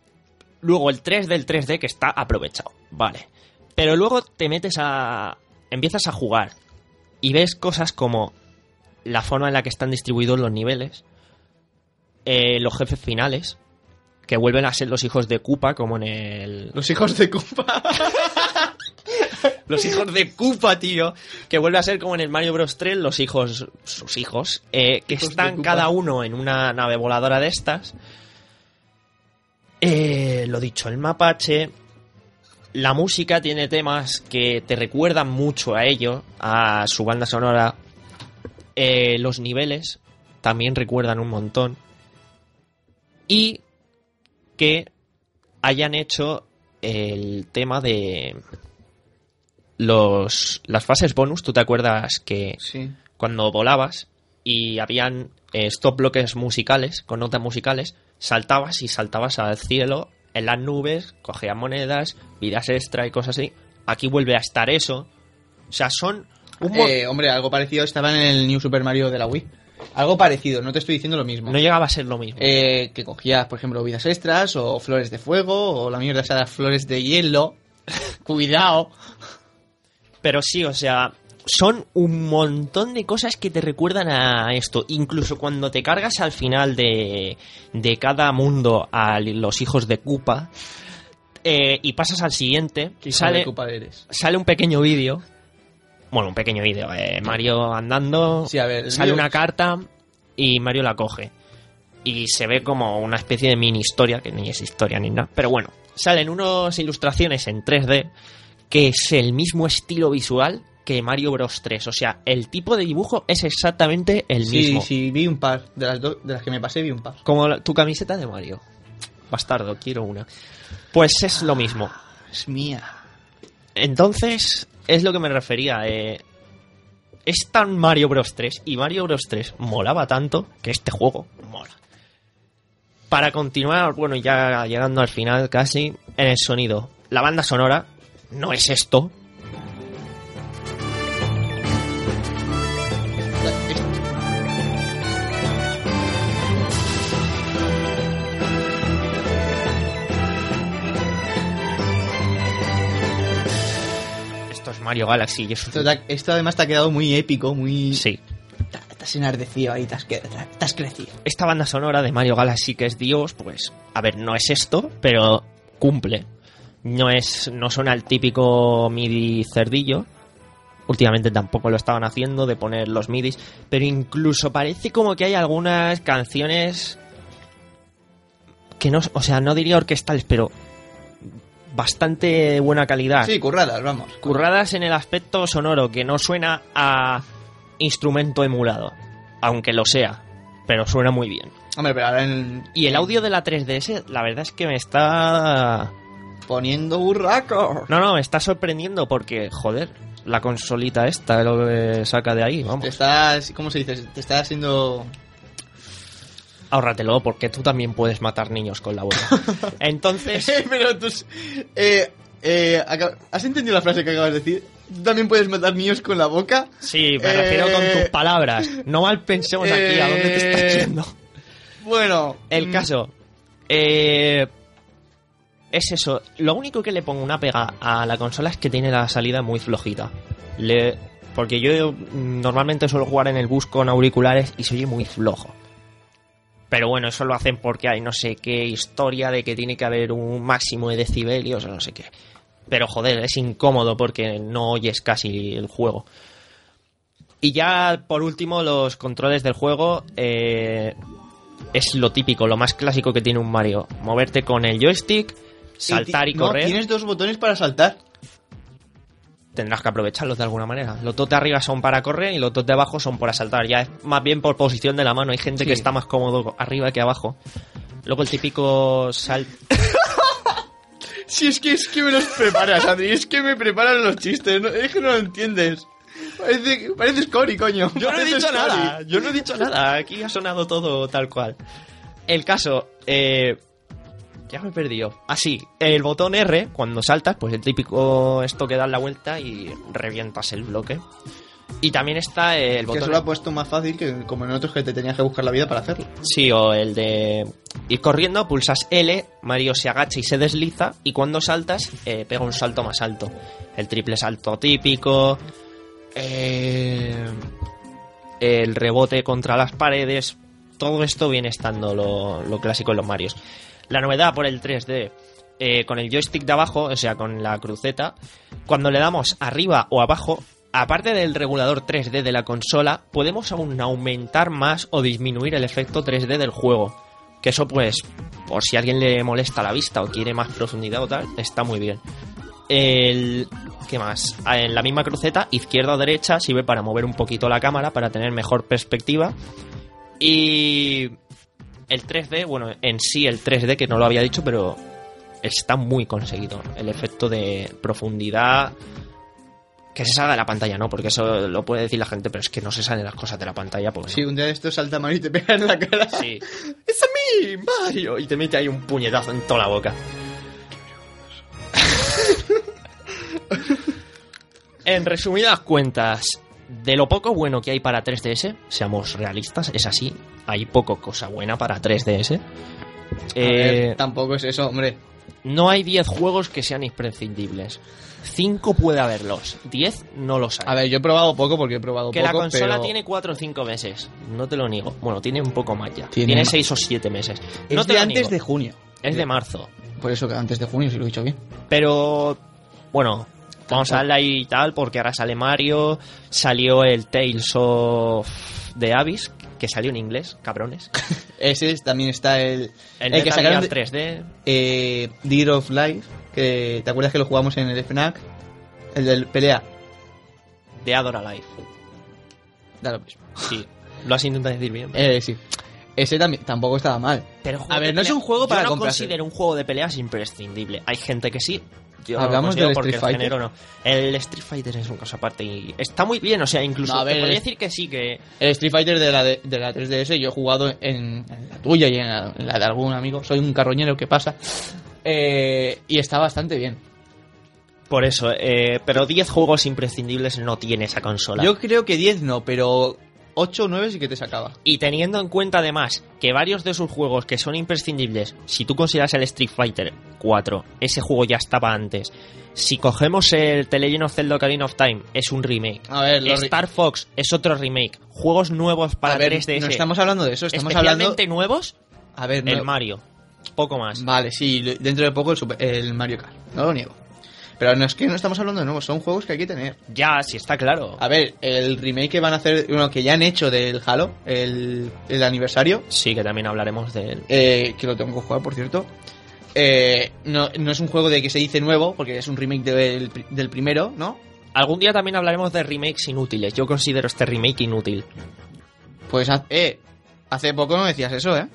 A: Luego el 3 del 3D que está aprovechado. Vale. Pero luego te metes a... Empiezas a jugar. Y ves cosas como la forma en la que están distribuidos los niveles. eh, los jefes finales. Que vuelven a ser los hijos de Koopa como en el...
B: Los hijos de Koopa.
A: los hijos de Koopa, tío, que vuelve a ser como en el Mario Bros 3, los hijos, sus hijos, eh, que
B: Hijos
A: están cada uno en una nave voladora de estas. Eh, lo dicho, el mapache. La música tiene temas que te recuerdan mucho a ello, a su banda sonora. Eh, los niveles también recuerdan un montón. Y que hayan hecho el tema de los las fases bonus. ¿Tú te acuerdas que
B: Sí.
A: cuando volabas y habían eh, stop bloques musicales, con notas musicales, saltabas y saltabas al cielo, en las nubes, cogías monedas, vidas extra y cosas así. Aquí vuelve a estar eso. O sea, son un
B: Eh, hombre, algo parecido estaba en el New Super Mario de la Wii. Algo parecido, no te estoy diciendo lo mismo.
A: no llegaba a ser lo mismo.
B: Eh, que cogías, por ejemplo, vidas extras o flores de fuego o la mierda esas flores de hielo. Cuidado.
A: Pero sí, o sea, son un montón de cosas que te recuerdan a esto. Incluso cuando te cargas al final de, de cada mundo a los hijos de Koopa eh, y pasas al siguiente, sale,
B: de Koopa eres.
A: sale un pequeño vídeo. Bueno, un pequeño vídeo. eh, Mario andando,
B: Sí, a ver,
A: sale una carta y Mario la coge. Y se ve como una especie de mini historia, que ni es historia ni nada. Pero bueno, salen unas ilustraciones en 3D que es el mismo estilo visual que Mario Bros 3. O sea, el tipo de dibujo es exactamente el
B: Sí,
A: mismo.
B: sí, vi un par. De las, do- de las que me pasé, vi un par.
A: Como la- tu camiseta de Mario. Bastardo, quiero una. Pues es lo mismo.
B: Es mía.
A: Entonces, es lo que me refería. eh, es tan Mario Bros 3 y Mario Bros 3 molaba tanto que este juego mola. Para continuar, bueno, ya llegando al final casi, en el sonido. La banda sonora no es esto. Mario Galaxy y eso
B: Esto, te ha- esto además te ha quedado muy épico, muy...
A: Sí.
B: Te, te has enardecido ahí, te has, que- te has crecido.
A: esta banda sonora de Mario Galaxy que es Dios, pues, a ver, no es esto, pero cumple. No es, no suena el típico MIDI cerdillo. Últimamente tampoco lo estaban haciendo de poner los MIDIs, pero incluso parece como que hay algunas canciones que no, o sea, no diría orquestales, pero bastante buena calidad
B: Sí, curradas, vamos.
A: curradas en el aspecto sonoro, que no suena a instrumento emulado, aunque lo sea, pero suena muy bien.
B: Hombre, pero ahora en...
A: Y el audio de la 3DS, la verdad es que me está...
B: Poniendo burraco.
A: No, no, me está sorprendiendo porque, joder, la consolita esta lo que saca de ahí,
B: Te
A: vamos.
B: estás... ¿Cómo se dice? Te estás haciendo...
A: Ahórratelo porque tú también puedes matar niños con la boca. Entonces,
B: pero tú... Eh, eh, ¿Has entendido la frase que acabas de decir? ¿Tú también puedes matar niños con la boca?
A: sí, me
B: Eh,
A: refiero con tus palabras. No mal pensemos aquí, ¿a dónde te
B: eh,
A: estás yendo?
B: Bueno...
A: El
B: mm,
A: caso. eh, es eso. Lo único que le pongo una pega a la consola es que tiene la salida muy flojita. Le, porque yo normalmente suelo jugar en el bus con auriculares y se oye muy flojo. Pero bueno, eso lo hacen porque hay no sé qué historia de que tiene que haber un máximo de decibelios o no sé qué. Pero joder, es incómodo porque no oyes casi el juego. Y ya por último, los controles del juego. eh, es lo típico, lo más clásico que tiene un Mario. Moverte con el joystick, saltar y,
B: no,
A: correr.
B: tienes dos botones para saltar.
A: Tendrás que aprovecharlos de alguna manera. Los dos de arriba son para correr y los dos de abajo son para saltar. Ya es más bien por posición de la mano. Hay gente
B: Sí.
A: que está más cómodo arriba que abajo. Luego el típico sal...
B: Si es que es que me los preparas, Adri, es que me preparan los chistes, no- es que no lo entiendes. Parece, pareces Cory, coño.
A: Yo no he dicho
B: Cory.
A: nada, yo no he dicho nada. Aquí ha sonado todo tal cual. El caso, eh, ya me he perdido. Así, el botón R, cuando saltas, pues el típico esto que das la vuelta y revientas el bloque. Y también está el
B: Que
A: botón.
B: eso lo ha puesto más fácil que como en otros que te tenías que buscar la vida para hacerlo.
A: Sí, o el de ir corriendo, pulsas L, Mario se agacha y se desliza, y cuando saltas, eh, pega un salto más alto. El triple salto típico, eh, el rebote contra las paredes, todo esto viene estando lo, lo clásico en los Marios. La novedad por el 3D eh, con el joystick de abajo, o sea, con la cruceta, cuando le damos arriba o abajo, aparte del regulador 3D de la consola, podemos aún aumentar más o disminuir el efecto 3D del juego. Que eso pues, por si a alguien le molesta la vista o quiere más profundidad o tal, está muy bien. El... ¿Qué más? Ah, En la misma cruceta, izquierda o derecha, sirve para mover un poquito la cámara, para tener mejor perspectiva. Y el 3D, bueno, en sí el 3D, que no lo había dicho, pero está muy conseguido. El efecto de profundidad. Que se salga de la pantalla, ¿no? Porque eso lo puede decir la gente, pero es que no se salen las cosas de la pantalla. Porque
B: Sí, un día de esto salta Mario y te pega en la cara.
A: Sí. ¡Es a mí, Mario! Y te mete ahí un puñetazo en toda la boca. en resumidas cuentas, de lo poco bueno que hay para 3DS, seamos realistas, es así, hay poco cosa buena para 3DS.
B: A
A: Eh,
B: ver, tampoco es eso, hombre.
A: no hay 10 juegos que sean imprescindibles. 5 puede haberlos, 10 no los hay.
B: A ver, yo he probado poco porque he probado
A: Que
B: poco,
A: la consola
B: pero
A: tiene 4 o 5 meses, no te lo niego. Bueno, tiene un poco más ya.
B: Tiene
A: Tiene
B: más.
A: 6 o 7 meses.
B: es
A: no te
B: de
A: lo
B: antes
A: niego.
B: de junio.
A: Es de marzo.
B: Por eso que antes de junio, si lo he dicho bien.
A: Pero, bueno, vamos a darle ahí y tal, porque ahora sale Mario, salió el Tales of the Abyss, que salió en inglés, cabrones.
B: Ese es- también está el,
A: El,
B: el que sacaron
A: Gear
B: de-
A: 3D.
B: eh, Deer of Life, que te acuerdas que lo jugamos en el FNAC, el del pelea.
A: de Adora Life.
B: Da lo mismo.
A: Sí, lo has intentado decir bien.
B: Eh, sí. Ese también tampoco estaba mal.
A: Pero
B: a ver, no es un juego para
A: Yo no
B: comprarse.
A: considero un juego de peleas imprescindible. Hay gente que sí. Yo
B: Hablamos
A: no
B: del Street
A: el
B: Fighter.
A: género no. El Street Fighter es un caso aparte y está muy bien, o sea, incluso
B: No, a ver,
A: te podría decir que sí, que
B: El Street Fighter de la, de, de la 3DS yo he jugado en, en la tuya y en la, en la de algún amigo. Soy un carroñero que pasa. Eh, y está bastante bien.
A: por eso, eh, pero 10 juegos imprescindibles no tiene esa consola.
B: Yo creo que 10 no, pero 8 o 9 sí que te sacaba.
A: Y teniendo en cuenta además que varios de sus juegos que son imprescindibles, si tú consideras el Street Fighter 4, ese juego ya estaba antes. Si cogemos el The Legend of Zelda Ocarina of Time, es un remake.
B: A ver, re-
A: Star Fox es otro remake. Juegos nuevos para
B: a ver,
A: 3DS.
B: no estamos hablando de eso, estamos
A: especialmente
B: hablando...
A: nuevos,
B: A ver, no-
A: el Mario. Poco más.
B: Vale, sí, lo- dentro de poco el, Super- el Mario Kart, no lo niego. Pero no es que no estamos hablando de nuevos, son juegos que hay que tener.
A: Ya, sí está claro.
B: A ver, el remake que van a hacer, bueno, que ya han hecho del Halo, el, el aniversario,
A: Sí, que también hablaremos de él.
B: eh, que lo tengo que jugar, por cierto. eh, no, no es un juego de que se dice nuevo, porque es un remake del, del primero, ¿no?
A: Algún día también hablaremos de remakes inútiles. Yo considero este remake inútil.
B: Pues, eh, hace poco no decías eso, ¿eh?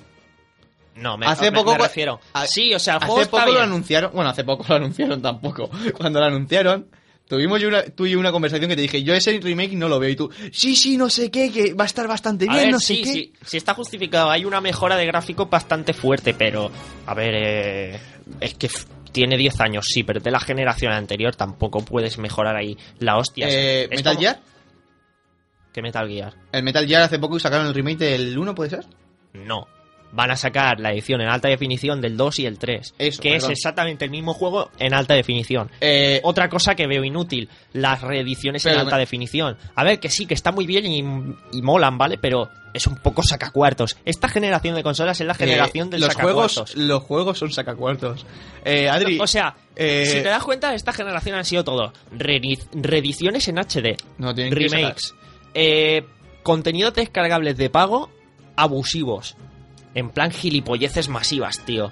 A: No, me,
B: Hace
A: me-
B: poco
A: me refiero.
B: a-
A: sí, o sea, el
B: hace
A: juego
B: poco lo anunciaron, bueno, hace poco lo anunciaron tampoco. Cuando lo anunciaron, tuvimos yo una, tú y yo una conversación que te dije, yo ese remake no lo veo y tú, sí, sí, no sé qué, que va a estar bastante
A: A
B: bien,
A: ver,
B: no
A: sí,
B: sé qué.
A: sí, sí está justificado. Hay una mejora de gráfico bastante fuerte, pero a ver, eh, es que tiene 10 años, sí, pero de la generación anterior tampoco puedes mejorar ahí la hostia.
B: Eh, Metal
A: como-
B: Gear,
A: ¿Qué Metal Gear?
B: el Metal Gear hace poco sacaron el remake del 1, ¿puede ser?
A: No. Van a sacar la edición en alta definición del 2 y el 3.
B: Eso,
A: que
B: perdón.
A: es exactamente el mismo juego en alta definición.
B: Eh,
A: Otra cosa que veo inútil, las reediciones en alta definición. A ver, que sí, que está muy bien y, y molan, ¿vale? Pero es un poco sacacuartos. Esta generación de consolas es la generación
B: eh,
A: del
B: los
A: sacacuartos.
B: juegos, los juegos son sacacuartos. Eh, Adri,
A: O sea,
B: eh,
A: si te das cuenta, esta generación han sido todo reedi- reediciones en HD,
B: no
A: remakes, eh, contenidos descargables de pago abusivos. En plan gilipolleces masivas, tío.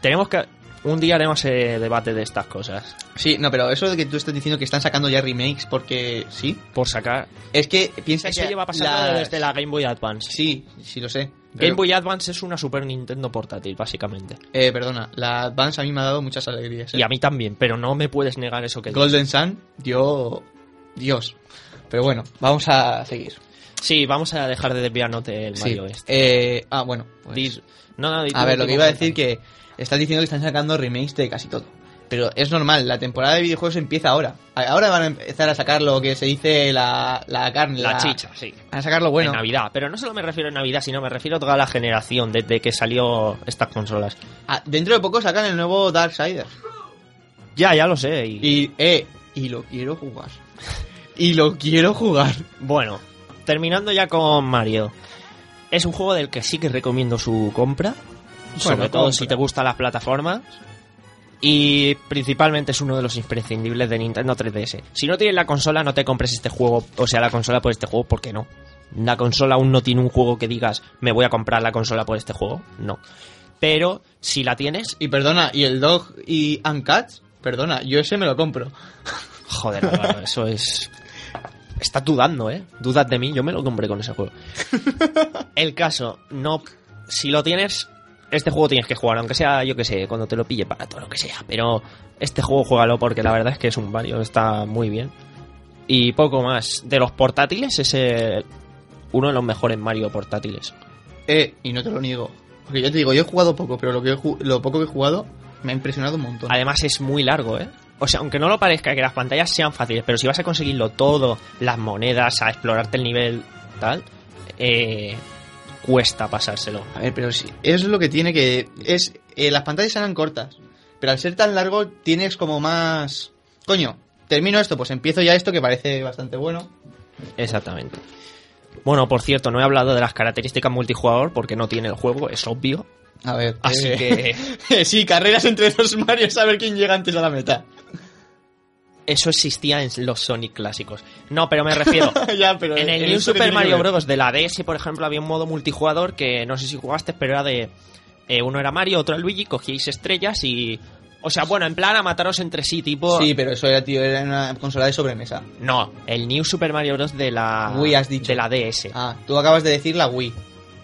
A: Tenemos que... Un día haremos eh, debate de estas cosas.
B: Sí, no, pero eso de que tú estás diciendo que están sacando ya remakes porque sí,
A: Por sacar...
B: es que piensa
A: Eso
B: que
A: lleva pasando
B: las-
A: desde la Game Boy Advance.
B: Sí, sí lo sé.
A: Game Boy Advance es una Super Nintendo portátil, básicamente.
B: Eh, perdona, la Advance a mí me ha dado muchas alegrías. ¿eh?
A: Y a mí también, pero no me puedes negar eso que dices.
B: Golden Sun dio Dios. Pero bueno, vamos a seguir.
A: Sí, vamos a dejar de desviarnos del
B: Sí.
A: Mario este.
B: Eh, ah, bueno. pues-
A: no, no,
B: a ver, lo que iba a decir que estás diciendo que están sacando remakes de casi todo. Pero es normal, la temporada de videojuegos empieza ahora. Ahora van a empezar a sacar lo que se dice la, la carne.
A: La chicha, sí.
B: Van a sacar lo bueno.
A: En Navidad. Pero no solo me refiero a Navidad, sino me refiero a toda la generación desde que salió estas consolas.
B: Ah, dentro de poco sacan el nuevo Darksiders.
A: Ya, ya lo sé. Y,
B: Y, eh, y lo quiero jugar. y lo quiero jugar.
A: bueno, terminando ya con Mario. Es un juego del que sí que recomiendo su compra. sobre todo
B: compra.
A: si te gustan las plataformas. Y principalmente es uno de los imprescindibles de Nintendo 3DS. Si no tienes la consola, no te compres este juego, o sea, la consola por este juego, ¿por qué no? La consola aún no tiene un juego que digas, me voy a comprar la consola por este juego. No. Pero si la tienes,
B: Y perdona, ¿y el Dog y Uncats? Perdona, yo ese me lo compro.
A: Joder, Álvaro, eso es. Estás dudando, ¿eh? Dudas de mí, yo me lo compré con ese juego. El caso, no. Si lo tienes, este juego tienes que jugar, aunque sea, yo que sé, cuando te lo pille para todo lo que sea. Pero este juego juégalo porque la verdad es que es un Mario, está muy bien. Y poco más. De los portátiles, es el- uno de los mejores Mario portátiles.
B: Eh, y no te lo niego. Porque yo te digo, yo he jugado poco, pero lo, que he ju- lo poco que he jugado me ha impresionado un montón.
A: Además es muy largo, ¿eh? O sea, aunque no lo parezca que las pantallas sean fáciles, pero si vas a conseguirlo todo, las monedas, a explorarte el nivel, tal, eh, cuesta pasárselo.
B: A ver, pero sí, es lo que tiene que... es eh, Las pantallas eran cortas, pero al ser tan largo tienes como más... Coño, termino esto, pues empiezo ya esto que parece bastante bueno.
A: Exactamente. Bueno, por cierto, no he hablado de las características multijugador porque no tiene el juego, es obvio.
B: A ver,
A: Así
B: eh, sí, carreras entre dos Marios a ver quién llega antes a la meta.
A: Eso existía en los Sonic clásicos. No, pero me refiero.
B: ya, pero
A: en el New Super Mario. Bros. de la DS, por ejemplo, había un modo multijugador que no sé si jugaste, pero era de. eh, uno era Mario, otro Luigi, cogíais estrellas y. O sea, bueno, en plan a mataros entre sí, tipo.
B: Sí, pero eso era, tío, era una consola de sobremesa.
A: No, el New Super Mario Bros. de la.
B: Wii has dicho.
A: De la DS.
B: Ah, tú acabas de decir la Wii.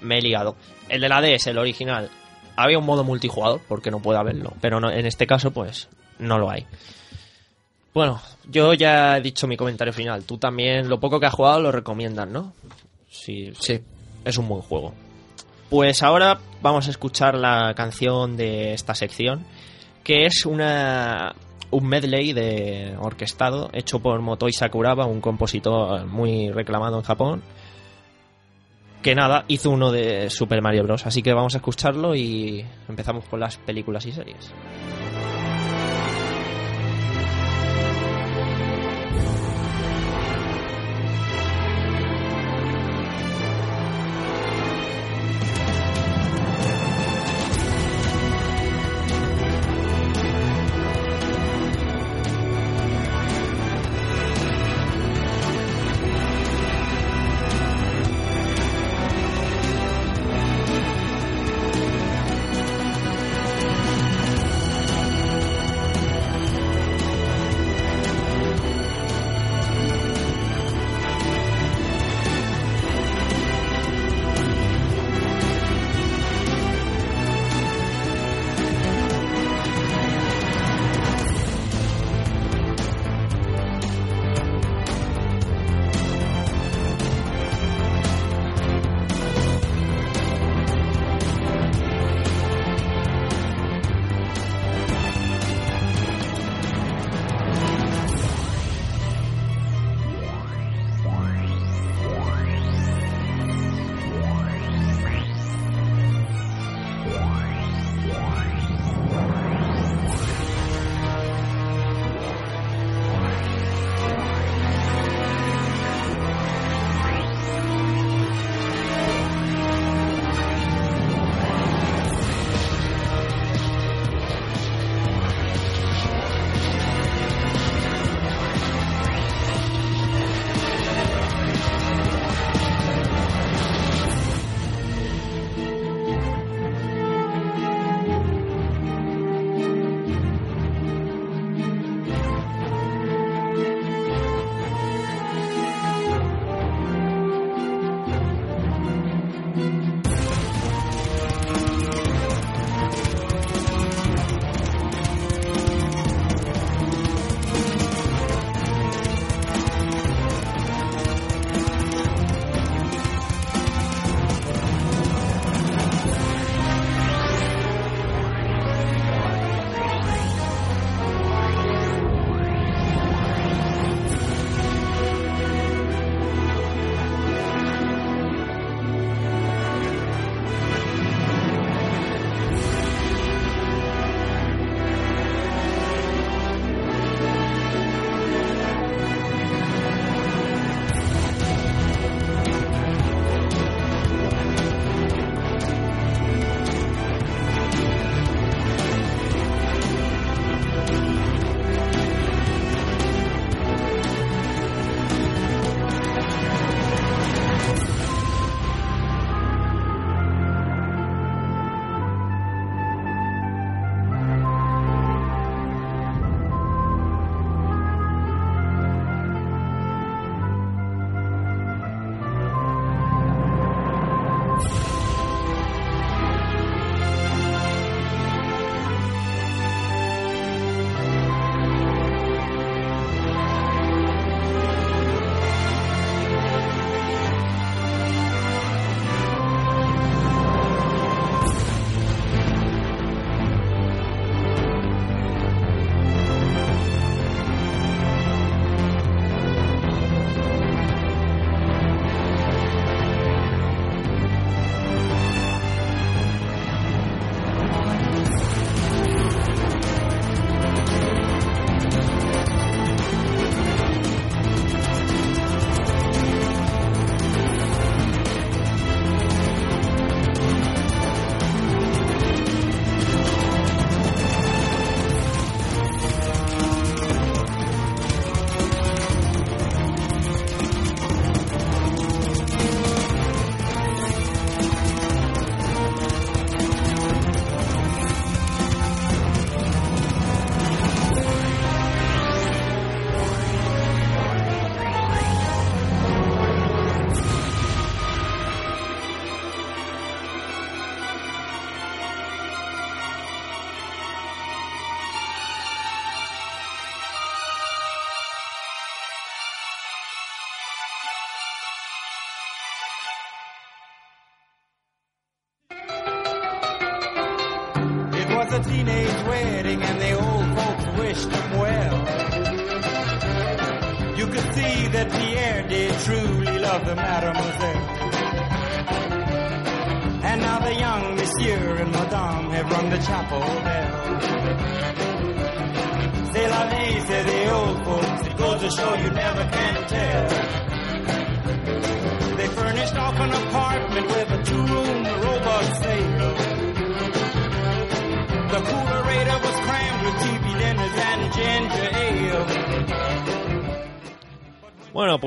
A: Me he liado. El de la DS, el original. Había un modo multijugador, porque no puede haberlo. Pero no, en este caso, pues, no lo hay. Bueno, yo ya he dicho mi comentario final. Tú también, lo poco que has jugado, lo recomiendas, ¿no? Sí,
B: Sí.
A: es un buen juego. Pues ahora vamos a escuchar la canción de esta sección, que es una un medley de orquestado hecho por Motoi Sakuraba, un compositor muy reclamado en Japón. Que nada, hizo uno de Super Mario Bros. Así que vamos a escucharlo y empezamos con las películas y series.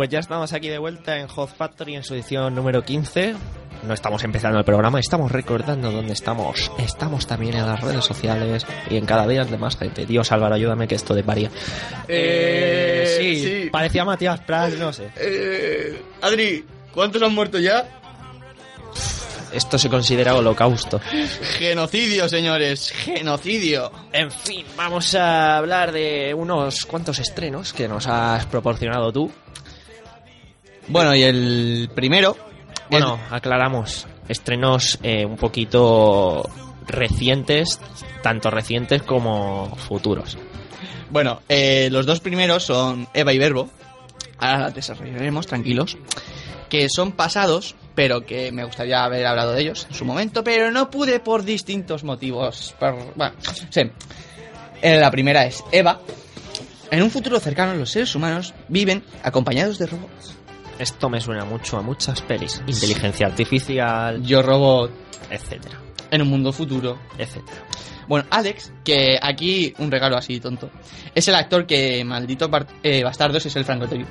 A: Pues ya estamos aquí de vuelta en Hot Factory en su edición número 15. No estamos empezando el programa, estamos recordando dónde estamos. Estamos también en las redes sociales y en cada día de más gente. Dios, Álvaro, ayúdame que esto de varía.
B: Eh,
A: sí,
B: sí.
A: parecía Matías Prats, no sé.
B: Eh, Adri, ¿cuántos han muerto ya?
A: Esto se considera holocausto.
B: Genocidio, señores, genocidio.
A: En fin, vamos a hablar de unos cuantos estrenos que nos has proporcionado tú.
B: Bueno, y el primero.
A: Bueno, aclaramos. Estrenos eh, un poquito recientes, tanto recientes como futuros.
B: Bueno, eh, los dos primeros son Eva y Verbo. Ahora desarrollaremos, tranquilos. Que son pasados, pero que me gustaría haber hablado de ellos en su momento, pero no pude por distintos motivos. Por- bueno, sí. Eh, la primera es Eva. En un futuro cercano, los seres humanos viven acompañados de robots.
A: Esto me suena mucho a muchas pelis. Inteligencia artificial,
B: Yo robot
A: etcétera,
B: en un mundo futuro.
A: etcétera.
B: Bueno, Alex, que aquí un regalo así tonto, es el actor que, maldito eh, bastardos, es el francoti-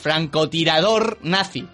B: francotirador nazi.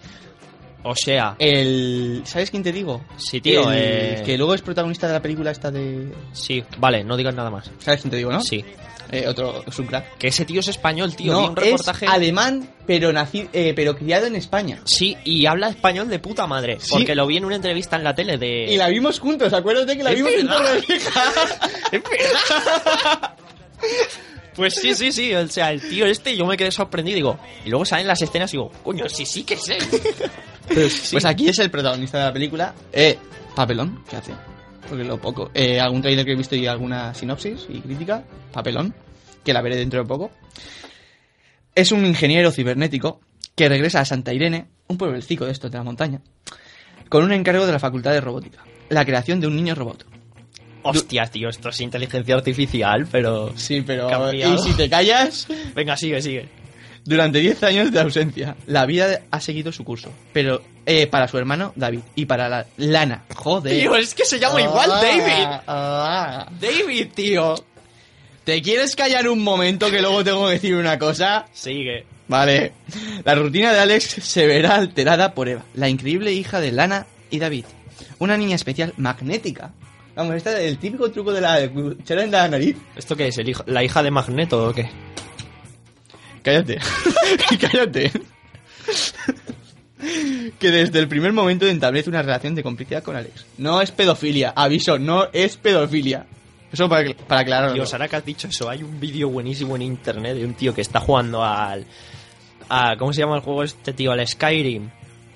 A: O sea,
B: El... ¿Sabes quién te digo?
A: sí, tío,
B: El
A: eh,
B: Que luego es protagonista de la película esta de...
A: sí, vale, no digas nada más.
B: ¿Sabes quién te digo, no?
A: Sí.
B: Eh, otro, es un crack.
A: Que ese tío es español, tío.
B: no,
A: un reportaje.
B: es alemán, pero, nací, eh, pero criado en España.
A: Sí, y habla español de puta madre.
B: Sí.
A: Porque lo vi en una entrevista en la tele de.
B: Y la vimos juntos, acuérdate que la
A: Es
B: vimos. Torrevieja.
A: Es verdad. Pues sí, sí, sí. O sea, el tío este, yo me quedé sorprendido. y Digo, y luego salen las escenas y digo, coño, sí, sí que sé.
B: Pues aquí es el protagonista de la película. Eh, papelón, ¿qué hace? Porque lo poco. Eh, algún trailer que he visto y alguna sinopsis y crítica. Papelón, que la veré dentro de poco. Es un ingeniero cibernético que regresa a Santa Irene, un pueblecito de estos de la montaña, con un encargo de la Facultad de Robótica. La creación de un niño robot.
A: Hostia, tío, esto es inteligencia artificial, pero.
B: Sí, pero...
A: Cambiado.
B: Y si te callas,
A: Venga, sigue, sigue.
B: durante 10 años de ausencia, la vida ha seguido su curso. Pero eh, para su hermano David y para la Lana. Joder.
A: Tío, es que se llama igual
B: Ah,
A: David.
B: ah.
A: David, tío.
B: ¿Te quieres callar un momento que luego tengo que decir una cosa?
A: Sigue.
B: Vale. La rutina de Alex se verá alterada por Eva, la increíble hija de Lana y David. Una niña especial magnética. Vamos, esta es el típico truco de la cuchara en la nariz.
A: ¿Esto qué es? ¿El hijo- ¿La hija de Magneto o qué?
B: Cállate. Cállate. que desde el primer momento establece una relación de complicidad con Alex. No es pedofilia. Aviso, no es pedofilia. Eso para, para aclararlo.
A: Dios, ahora que has dicho eso, hay un vídeo buenísimo en internet de un tío que está jugando al. A, ¿Cómo se llama el juego este tío? Al Skyrim.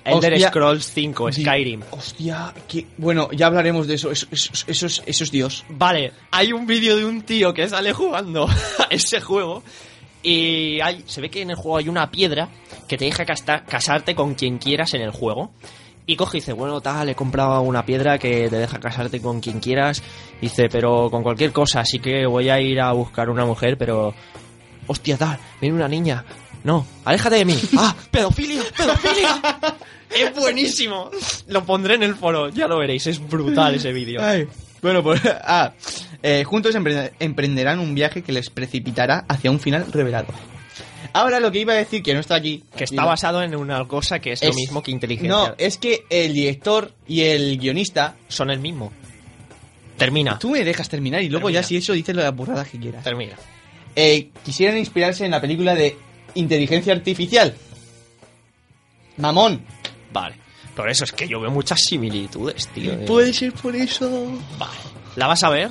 A: Elder
B: Hostia.
A: Scrolls 5,
B: Di-
A: Skyrim.
B: Hostia, que... Bueno, ya hablaremos de eso. Eso, eso, eso es, eso es Dios.
A: Vale, hay un vídeo de un tío que sale jugando a ese juego y hay, se ve que en el juego hay una piedra que te deja casarte con quien quieras en el juego. Y coge y dice, bueno, tal, he comprado una piedra que te deja casarte con quien quieras. Dice, pero con cualquier cosa, así que voy a ir a buscar una mujer, pero... Hostia, tal, viene una niña. No, aléjate de mí. ¡Ah, pedofilia, pedofilia! es buenísimo. Lo pondré en el foro, ya lo veréis, es brutal ese vídeo.
B: Ay, Bueno, pues... Ah, eh, juntos emprende- emprenderán un viaje que les precipitará hacia un final revelado. Ahora lo que iba a decir, que no está aquí...
A: Que está basado en una cosa que es, lo mismo que inteligencia.
B: No, es que el director y el guionista...
A: Son el mismo. Termina.
B: Tú me dejas terminar y luego
A: Termina.
B: ya si eso dices las burradas que quieras.
A: Termina.
B: Eh, quisieran inspirarse en la película de Inteligencia Artificial. Mamón.
A: Vale. Por eso es que yo veo muchas similitudes, tío.
B: Puede ser por eso.
A: Vale. ¿La vas a ver?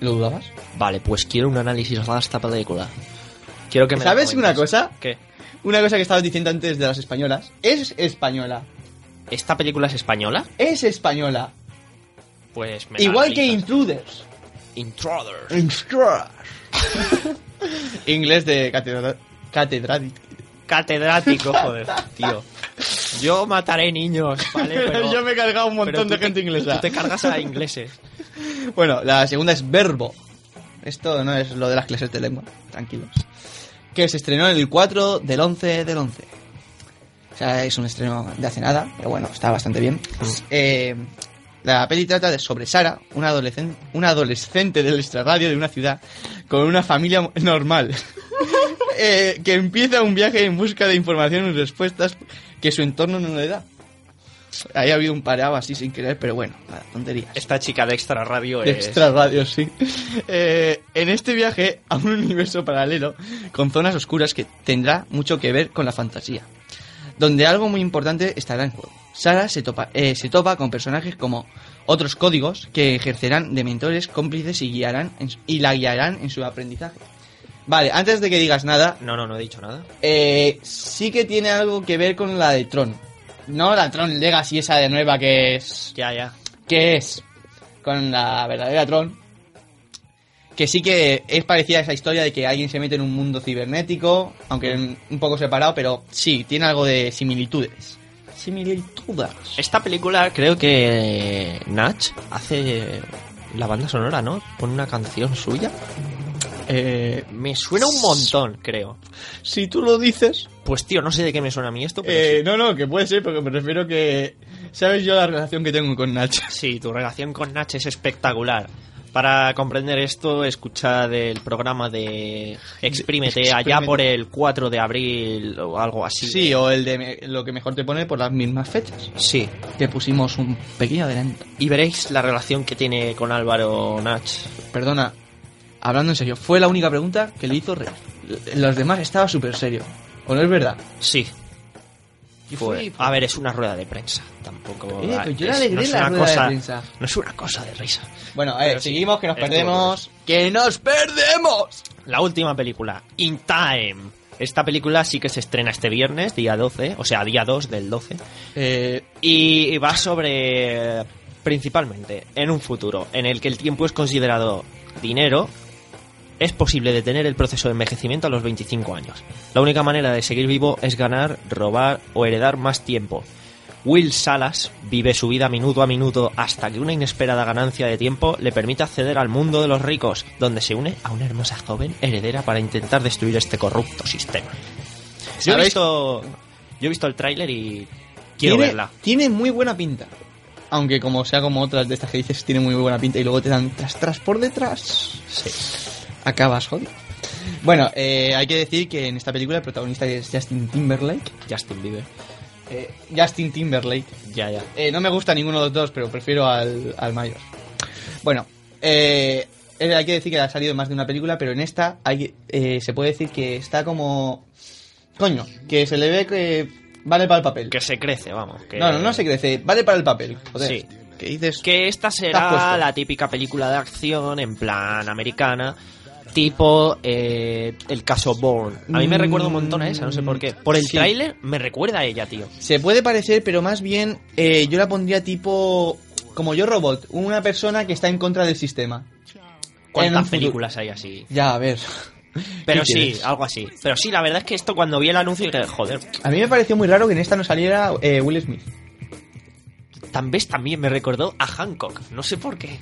B: ¿Lo dudabas?
A: Vale, pues quiero un análisis de esta película. Quiero que me
B: ¿Sabes una cosa?
A: ¿Qué?
B: Una cosa que estabas diciendo antes de las españolas. Es española.
A: ¿Esta película es española?
B: Es española.
A: Pues me
B: Igual que
A: analizas.
B: Intruders.
A: Intruders.
B: Inglés de catedra catedrático.
A: Catedrático, joder, tío. Yo mataré niños, ¿vale? Pero,
B: Yo me he cargado un montón de
A: te-
B: gente inglesa.
A: Tú te cargas a ingleses.
B: Bueno, la segunda es Verbo. Esto no es lo de las clases de lengua, tranquilos. Que se estrenó el 4 del 11 del 11. O sea, es un estreno de hace nada, pero bueno, está bastante bien. Eh, la peli trata de sobre Sara, una adolescente, una adolescente del extrarradio de una ciudad con una familia normal. Eh, que empieza un viaje en busca de información y respuestas que su entorno no le da. Ahí ha habido un parado así sin querer, pero bueno, nada, tonterías.
A: Esta chica de extra radio
B: De
A: es...
B: extra radio, sí. Eh, en este viaje a un universo paralelo con zonas oscuras que tendrá mucho que ver con la fantasía, donde algo muy importante estará en juego. Sara se topa, eh, se topa con personajes como otros códigos que ejercerán de mentores, cómplices y guiarán en y la guiarán en su aprendizaje. Vale, antes de que digas nada,
A: No, no, no he dicho nada.
B: eh, sí que tiene algo que ver con la de Tron. No la Tron Legacy esa de nueva que es
A: Ya, ya.
B: que es con la verdadera Tron, que sí que es parecida a esa historia de que alguien se mete en un mundo cibernético, aunque un poco separado, pero sí, tiene algo de similitudes. Similitudes.
A: Esta película creo que Natch hace la banda sonora, ¿no? Pone una canción suya.
B: Eh,
A: Me suena un montón, creo.
B: si tú lo dices...
A: Pues tío, no sé de qué me suena a mí esto, pero
B: eh,
A: sí.
B: No, no, que puede ser, porque me refiero que... ¿Sabes yo la relación que tengo con Nacho?
A: Sí, tu relación con Natch es espectacular. Para comprender esto, escucha del programa de Exprímete allá por el 4 de abril o algo así.
B: Sí, o el de lo que mejor te pone por las mismas fechas.
A: Sí.
B: Que pusimos un pequeño adelanto.
A: Y veréis la relación que tiene con Álvaro Natch.
B: Perdona, hablando en serio, fue la única pregunta que le hizo real. Los demás estaba súper serio. ¿O no es verdad?
A: Sí.
B: Y
A: Fue-
B: fue-
A: a ver, es una rueda de prensa. Tampoco.
B: Eh, pues yo
A: es-
B: alegré
A: es una cosa-. No es una cosa de risa.
B: Bueno, a ver,
A: sí,
B: seguimos, que nos perdemos. ¡Que nos perdemos!
A: La última película, In Time. Esta película sí que se estrena este viernes, día 12, o sea, día 2 del 12.
B: Eh,
A: Y va sobre, principalmente, en un futuro en el que el tiempo es considerado dinero, es posible detener el proceso de envejecimiento a los 25 años. La única manera de seguir vivo es ganar, robar o heredar más tiempo. Will Salas vive su vida minuto a minuto hasta que una inesperada ganancia de tiempo le permite acceder al mundo de los ricos, donde se une a una hermosa joven heredera para intentar destruir este corrupto sistema. Yo he visto, yo he visto el tráiler y quiero
B: tiene,
A: verla.
B: Tiene muy buena pinta. Aunque como sea como otras de estas que dices, tiene muy buena pinta y luego te dan tras tras por detrás.
A: Sí.
B: Acabas jodido. Bueno, eh, hay que decir que en esta película el protagonista es Justin Timberlake.
A: Justin Bieber.
B: Eh, Justin Timberlake.
A: Ya, ya.
B: Eh, no me gusta ninguno de los dos, pero prefiero al, al mayor. Bueno, eh, eh, hay que decir que ha salido más de una película, pero en esta hay, eh, se puede decir que está como... Coño, que se le ve que vale para el papel.
A: Que se crece, vamos. Que...
B: No, no, no se crece, vale para el papel. Joder,
A: Sí.
B: Que dices...
A: Que esta será la típica película de acción en plan americana, tipo eh, el caso Bourne. A mí me
B: Mm,
A: recuerda un montón a esa, no sé por qué. Por el
B: sí.
A: tráiler me recuerda a ella, tío.
B: Se puede parecer, pero más bien eh, yo la pondría tipo... Como yo robot, una persona que está en contra del sistema.
A: ¿Cuántas películas hay así?
B: Ya, a ver.
A: Pero
B: ¿Qué
A: sí,
B: quieres?
A: algo así. Pero sí, la verdad es que esto cuando vi el anuncio dije, joder,
B: A mí me pareció muy raro que en esta no saliera eh, Will Smith.
A: tal vez también me recordó a Hancock. No sé por qué.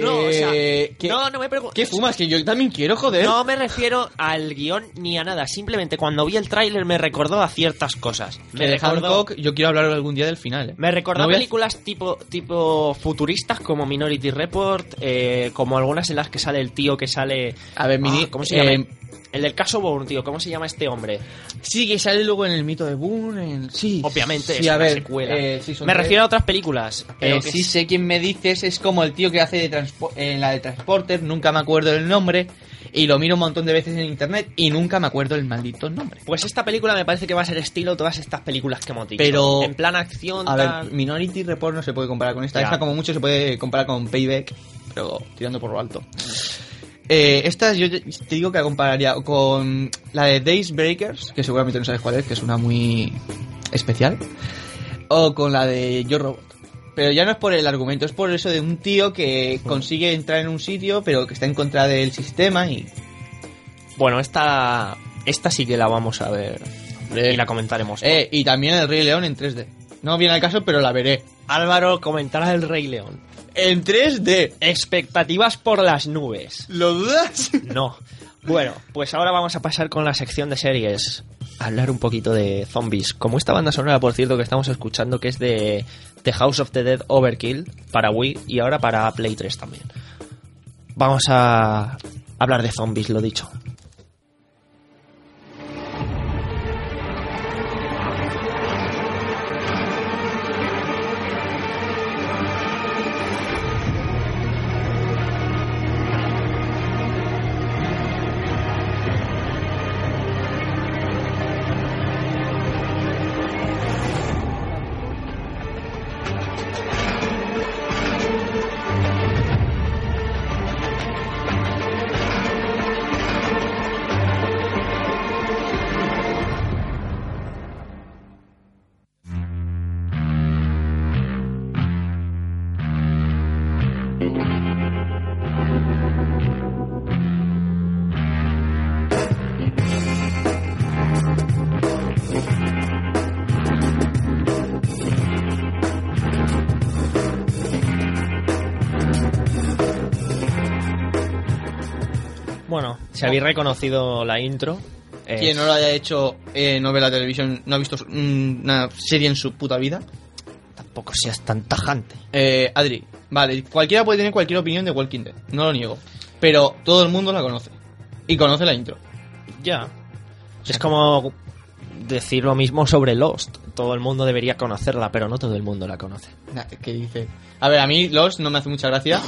A: No, o sea,
B: Eh, ¿qué-
A: no, no me pregunto.
B: ¿Qué fumas? Que yo también quiero, joder.
A: No me refiero al guion ni a nada. Simplemente cuando vi el tráiler me recordó a ciertas cosas. Me
B: de
A: recordó,
B: Hancock, yo quiero hablar algún día del final. ¿eh?
A: me recordó
B: No
A: a
B: voy a-
A: películas tipo, tipo futuristas como Minority Report, eh, como algunas en las que sale el tío que sale...
B: A ver, Mini-
A: Ah, ¿Cómo se llama?
B: eh,
A: el del caso Bourne, tío. ¿Cómo se llama este hombre?
B: Sí, que sale luego en el mito de Boone. en- Sí,
A: Obviamente
B: sí,
A: es
B: a
A: una
B: ver,
A: secuela.
B: eh, sí,
A: me
B: tres.
A: refiero a otras películas. Pero
B: Eh,
A: que
B: sí
A: es-
B: sé quién me dices, es como el tío que hace de transpo- en la de Transporter, nunca me acuerdo del nombre, y lo miro un montón de veces en internet y nunca me acuerdo el maldito nombre.
A: Pues esta película me parece que va a ser estilo todas estas películas que hemos dicho.
B: Pero-
A: En plan acción,
B: A
A: tal...
B: ver, Minority Report no se puede comparar con esta,
A: Ya.
B: esta como mucho se puede comparar con Payback, pero tirando por lo alto. Eh, esta yo te digo que la compararía con la de Days Breakers, que seguramente no sabes cuál es, que es una muy especial, o con la de Yo Robot. Pero ya no es por el argumento, es por eso de un tío que consigue entrar en un sitio, pero que está en contra del sistema y...
A: Bueno, esta, esta sí que la vamos a ver y la comentaremos.
B: Eh, y también el Rey León en 3D. No viene al caso, pero la veré.
A: Álvaro comentará el Rey León.
B: En 3D.
A: Expectativas por las nubes.
B: ¿Lo dudas?
A: No. Bueno, pues ahora vamos a pasar con la sección de series. A hablar un poquito de zombies. Como esta banda sonora, por cierto, que estamos escuchando, que es de The House of the Dead Overkill para Wii y ahora para Play 3 también. Vamos a hablar de zombies, lo dicho. Si habéis reconocido la intro. es-
B: Quien no lo haya hecho, eh, no ve la televisión, no ha visto mm, una serie en su puta vida.
A: Tampoco seas tan tajante.
B: Eh, Adri, vale, cualquiera puede tener cualquier opinión de Walking Dead, no lo niego. Pero todo el mundo la conoce. Y conoce la intro.
A: Ya. Es como decir lo mismo sobre Lost. Todo el mundo debería conocerla, pero no todo el mundo la conoce.
B: ¿Qué dice? A ver, a mí Lost no me hace mucha gracia.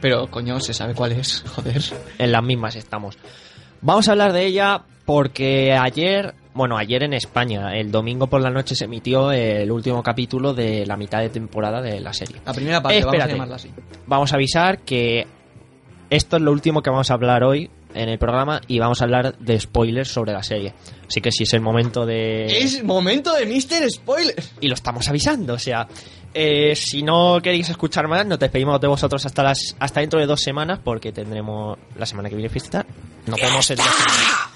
B: Pero coño, se sabe cuál es, joder.
A: En las mismas estamos. Vamos a hablar de ella porque ayer, bueno, ayer en España, el domingo por la noche se emitió el último capítulo de la mitad de temporada de la serie.
B: La primera parte, vamos a
A: Espérate.
B: llamarla así.
A: Vamos a avisar que esto es lo último que vamos a hablar hoy en el programa y vamos a hablar de spoilers sobre la serie. Así que si es el momento de...
B: Es momento de Mr. Spoiler.
A: y lo estamos avisando. O sea, eh, si no queréis escuchar más, nos despedimos de vosotros hasta las hasta dentro de dos semanas, porque tendremos la semana que viene fiesta. Nos vemos en dos semanas.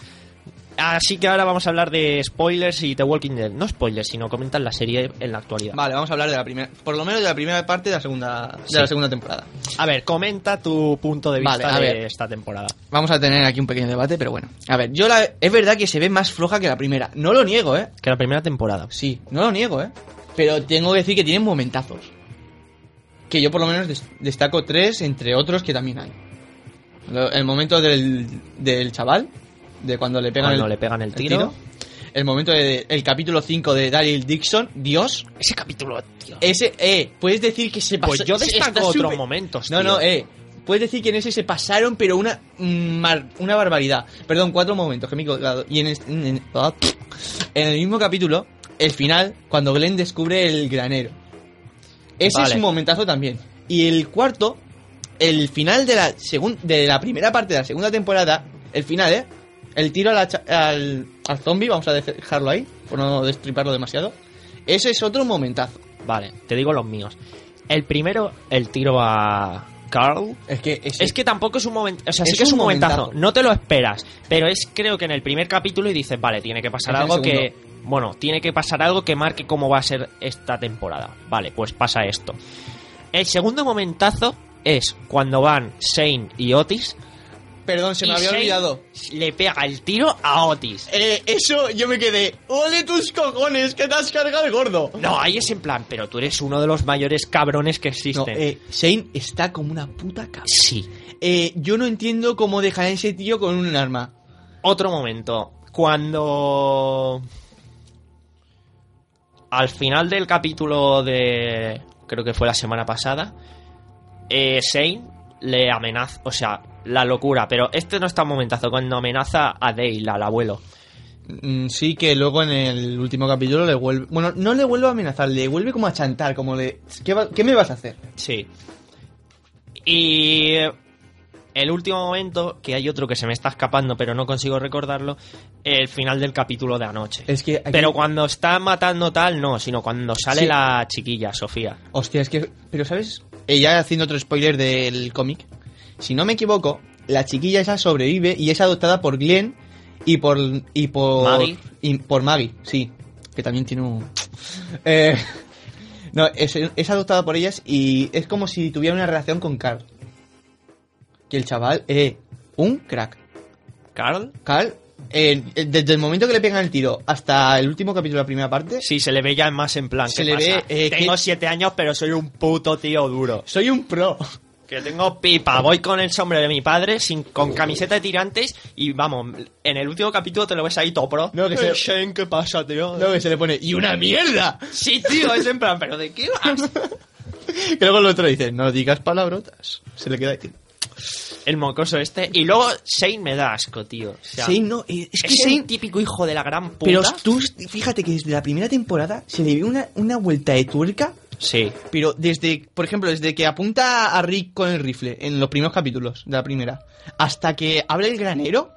A: Así que ahora vamos a hablar de spoilers y The Walking Dead. No spoilers, sino comentan la serie en la actualidad.
B: Vale, vamos a hablar de la primera, por lo menos de la primera parte de la segunda, de la segunda temporada.
A: A ver, comenta tu punto de vista
B: Vale, a
A: de
B: ver.
A: esta temporada.
B: Vamos a tener aquí un pequeño debate, pero bueno. A ver, yo la, es verdad que se ve más floja que la primera. No lo niego, ¿eh?
A: Que la primera temporada.
B: Sí, no lo niego, ¿eh? Pero tengo que decir que tienen momentazos. Que yo por lo menos des- destaco tres, entre otros que también hay. El momento del, del chaval, de cuando le pegan,
A: Cuando
B: el,
A: le pegan el tiro.
B: El momento del capítulo 5 de Daryl Dixon. Dios,
A: Ese capítulo, tío.
B: ese, eh, puedes decir que se pasó.
A: Pues yo destaco otros momentos.
B: No,
A: tío.
B: no, eh. Puedes decir que en ese se pasaron, pero una mm, mar- una barbaridad. Perdón, cuatro momentos que me he colgado. Y en, este- en- en- ah, en el mismo capítulo, el final, cuando Glenn descubre el granero. Ese
A: Vale.
B: es un momentazo también. Y el cuarto, el final de la, segun- de la primera parte de la segunda temporada, el final, ¿eh? El tiro a la al, al zombie, vamos a dejarlo ahí, por no destriparlo demasiado. Ese es otro momentazo.
A: Vale, te digo los míos. El primero, el tiro a Carl.
B: Es que, ese-
A: Es que tampoco es un momento, o sea, sí
B: Es
A: que es
B: un
A: momentazo.
B: momentazo.
A: No te lo esperas, pero es creo que en el primer capítulo y dices, vale, tiene que pasar
B: Es
A: algo que. Bueno, tiene que pasar algo que marque cómo va a ser esta temporada. Vale, pues pasa esto. El segundo momentazo es cuando van Shane y Otis.
B: Perdón, se me
A: y
B: había
A: Shane
B: olvidado.
A: Le pega el tiro a Otis.
B: Eh, eso yo me quedé. ¡Ole tus cojones! ¡Que te has cargado el gordo!
A: No, ahí es en plan, pero tú eres uno de los mayores cabrones que
B: No,
A: existen.
B: eh, Shane está como una puta cabra.
A: Sí.
B: Eh, yo no entiendo cómo dejan a ese tío con un arma.
A: Otro momento. Cuando. Al final del capítulo de. Creo que fue la semana pasada. Eh, Shane le amenaza. O sea, la locura. Pero este no está momentazo. Cuando amenaza a Dale, al abuelo.
B: Mm, sí, que luego en el último capítulo le vuelve. Bueno, no le vuelve a amenazar, le vuelve como a chantar, como de. ¿Qué, va- qué me vas a hacer?
A: Sí. Y. el último momento, que hay otro que se me está escapando, pero no consigo recordarlo, el final del capítulo de anoche.
B: Es que aquí-
A: Pero cuando está matando tal, no, sino cuando sale
B: Sí.
A: la chiquilla, Sofía.
B: Hostia, es que. Pero, ¿sabes? Eh, ya haciendo otro spoiler del cómic. Si no me equivoco, la chiquilla esa sobrevive y es adoptada por Glenn y por. y por.
A: Maggie.
B: y por Maggie, sí. Que también tiene un. Eh, no, es, es adoptada por ellas y es como si tuviera una relación con Carl. Que el chaval, eh, un crack.
A: ¿Carl?
B: Carl, eh, desde el momento que le pegan el tiro hasta el último capítulo de la primera parte,
A: Sí, se le ve ya más en plan.
B: Se
A: ¿qué
B: le ve, eh,
A: Tengo
B: que-
A: siete años, pero soy un puto tío duro.
B: soy un pro.
A: Que tengo pipa, voy con el sombrero de mi padre, sin, con camiseta de tirantes, y vamos, en el último capítulo te lo ves ahí todo pro.
B: No, que se-
A: Shane, ¿qué pasa, tío?
B: Luego que se le pone, ¡y una mierda!
A: Sí, tío, es en plan, ¿pero de qué vas?
B: Que luego el otro dice, no digas palabrotas. Se le queda ahí.
A: El mocoso este. Y luego Shane me da asco, tío. O sea,
B: Shane no, es que
A: es
B: Shane...
A: típico hijo de la gran puta.
B: Pero tú, fíjate que desde la primera temporada se le ve una, una vuelta de tuerca,
A: Sí.
B: pero desde, por ejemplo, desde que apunta a Rick con el rifle en los primeros capítulos de la primera, hasta que abre el granero,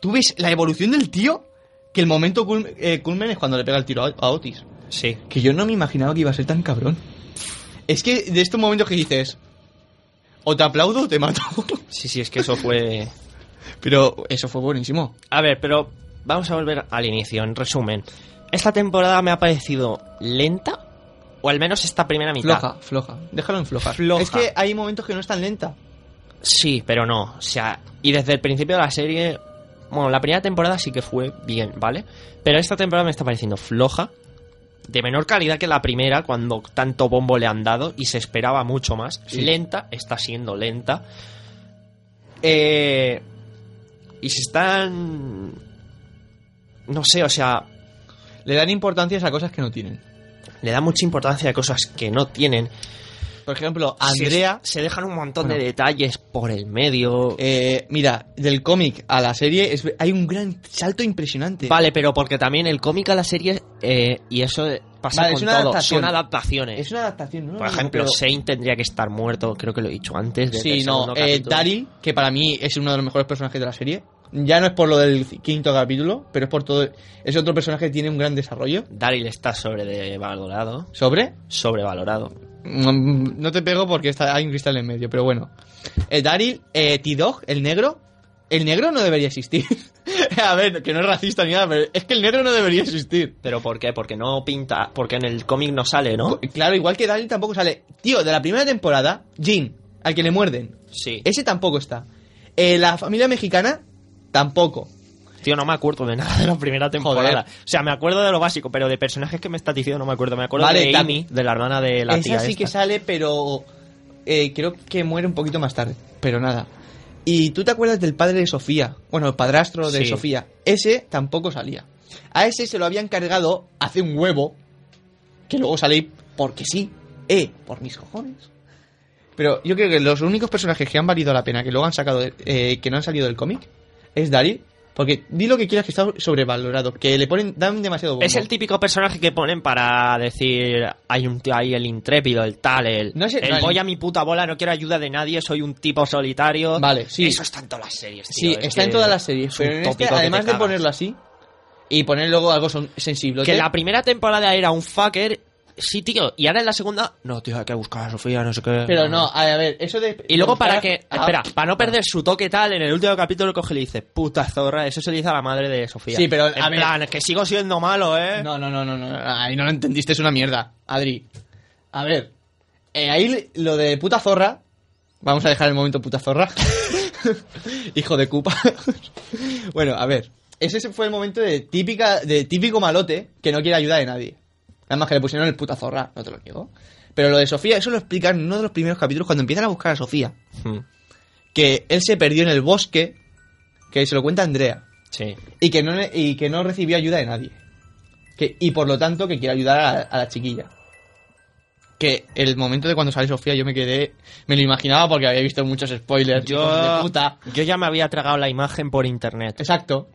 B: tú ves la evolución del tío, que el momento eh, culmen es cuando le pega el tiro a, a Otis.
A: Sí.
B: Que yo no me imaginaba que iba a ser tan cabrón. Es que de estos momentos que dices, o te aplaudo o te mato.
A: Sí, sí, es que eso fue...
B: Pero eso fue buenísimo.
A: A ver, pero vamos a volver al inicio. En resumen, esta temporada me ha parecido lenta, o al menos esta primera mitad.
B: Floja, floja. Déjalo en floja.
A: Floja.
B: Es que hay momentos que no es tan lenta.
A: Sí, pero no. O sea, y desde el principio de la serie. Bueno, la primera temporada sí que fue bien, ¿vale? Pero esta temporada me está pareciendo floja. De menor calidad que la primera, cuando tanto bombo le han dado y se esperaba mucho más.
B: Sí.
A: Lenta, está siendo lenta. Eh, y se están. No sé, o sea,
B: Le dan importancia a cosas que no tienen.
A: le da mucha importancia a cosas que no tienen.
B: Por ejemplo, Andrea.
A: Se, dejan un montón
B: Bueno.
A: de detalles por el medio.
B: eh, mira, del cómic a la serie es- hay un gran salto impresionante.
A: Vale, pero porque también el cómic a la serie, eh, y eso pasa
B: Vale,
A: con
B: es una
A: todo,
B: adaptación.
A: son adaptaciones.
B: Es una adaptación, ¿no?
A: Por ejemplo,
B: Pero-
A: Shane tendría que estar muerto, creo que lo he dicho antes.
B: Sí, no, eh, que para mí es uno de los mejores personajes de la serie. Ya no es por lo del quinto capítulo, pero es por todo. Es otro personaje que tiene un gran desarrollo.
A: Daryl está sobrevalorado.
B: ¿Sobre?
A: Sobrevalorado.
B: Mm, No te pego porque está, hay un cristal en medio, pero bueno. Eh, Daryl, eh, T-Dog, el negro. El negro no debería existir. A ver, que no es racista ni nada, pero es que el negro no debería existir.
A: ¿Pero por qué? Porque no pinta. Porque en el cómic no sale, ¿no?
B: Claro, igual que Daryl tampoco sale. Tío, de la primera temporada, Jean, al que le muerden.
A: Sí.
B: Ese tampoco está. Eh, la familia mexicana, tampoco.
A: Tío, no me acuerdo de nada de la primera temporada.
B: Joder.
A: O sea, me acuerdo de lo básico, pero de personajes que me estás diciendo no me acuerdo. Me acuerdo
B: Vale,
A: de Amy, de la hermana de la
B: Esa
A: tía
B: sí
A: esta.
B: que sale, pero eh, creo que muere un poquito más tarde. Pero nada. ¿Y tú te acuerdas del padre de Sofía? Bueno, el padrastro de
A: Sí.
B: Sofía. Ese tampoco salía. A ese se lo habían cargado hace un huevo. Que luego sale porque sí. Eh, por mis cojones. Pero yo creo que los únicos personajes que han valido la pena, que luego han sacado, de- eh, que no han salido del cómic, es Daryl. Porque di lo que quieras que está sobrevalorado. Que le ponen, dan demasiado bombo.
A: Es el típico personaje que ponen para decir hay un tío ahí, el intrépido, el tal, el,
B: No sé,
A: el
B: no, el-
A: voy a mi puta bola, no quiero ayuda de nadie, soy un tipo solitario.
B: Vale, sí.
A: Eso está en todas las series,
B: Sí,
A: es
B: está en todas las series.
A: es
B: Pero en este, además de ponerlo así y poner luego algo sensible.
A: Que la primera temporada era un fucker, sí, tío, y ahora en la segunda, no, tío, hay que buscar a Sofía, no sé qué.
B: Pero no, a ver, eso de.
A: Y luego para que,
B: Ah,
A: espera, para no perder su toque tal, en el último capítulo coge y le dice, puta zorra, eso se le dice a la madre de Sofía.
B: Sí, pero,
A: en
B: a ver-
A: plan, que sigo siendo malo, ¿eh?
B: No, no, no, no, no. Ahí no lo entendiste, es una mierda. Adri. A ver. eh, ahí lo de puta zorra. Vamos a dejar el momento puta zorra. Hijo de cupa. bueno, a ver. Ese fue el momento de típica, de típico malote que no quiere ayuda de nadie. Nada más que le pusieron el puta zorra, no te lo niego. Pero lo de Sofía, eso lo explican en uno de los primeros capítulos cuando empiezan a buscar a Sofía.
A: Hmm,
B: Que él se perdió en el bosque. Que se lo cuenta Andrea.
A: Sí.
B: Y que no, y que no recibió ayuda de nadie. Que, y por lo tanto que quiere ayudar a, a la chiquilla. Que el momento de cuando sale Sofía yo me quedé... Me lo imaginaba porque había visto muchos spoilers. hijos de
A: Yo,
B: puta.
A: yo ya me había tragado la imagen por internet.
B: Exacto.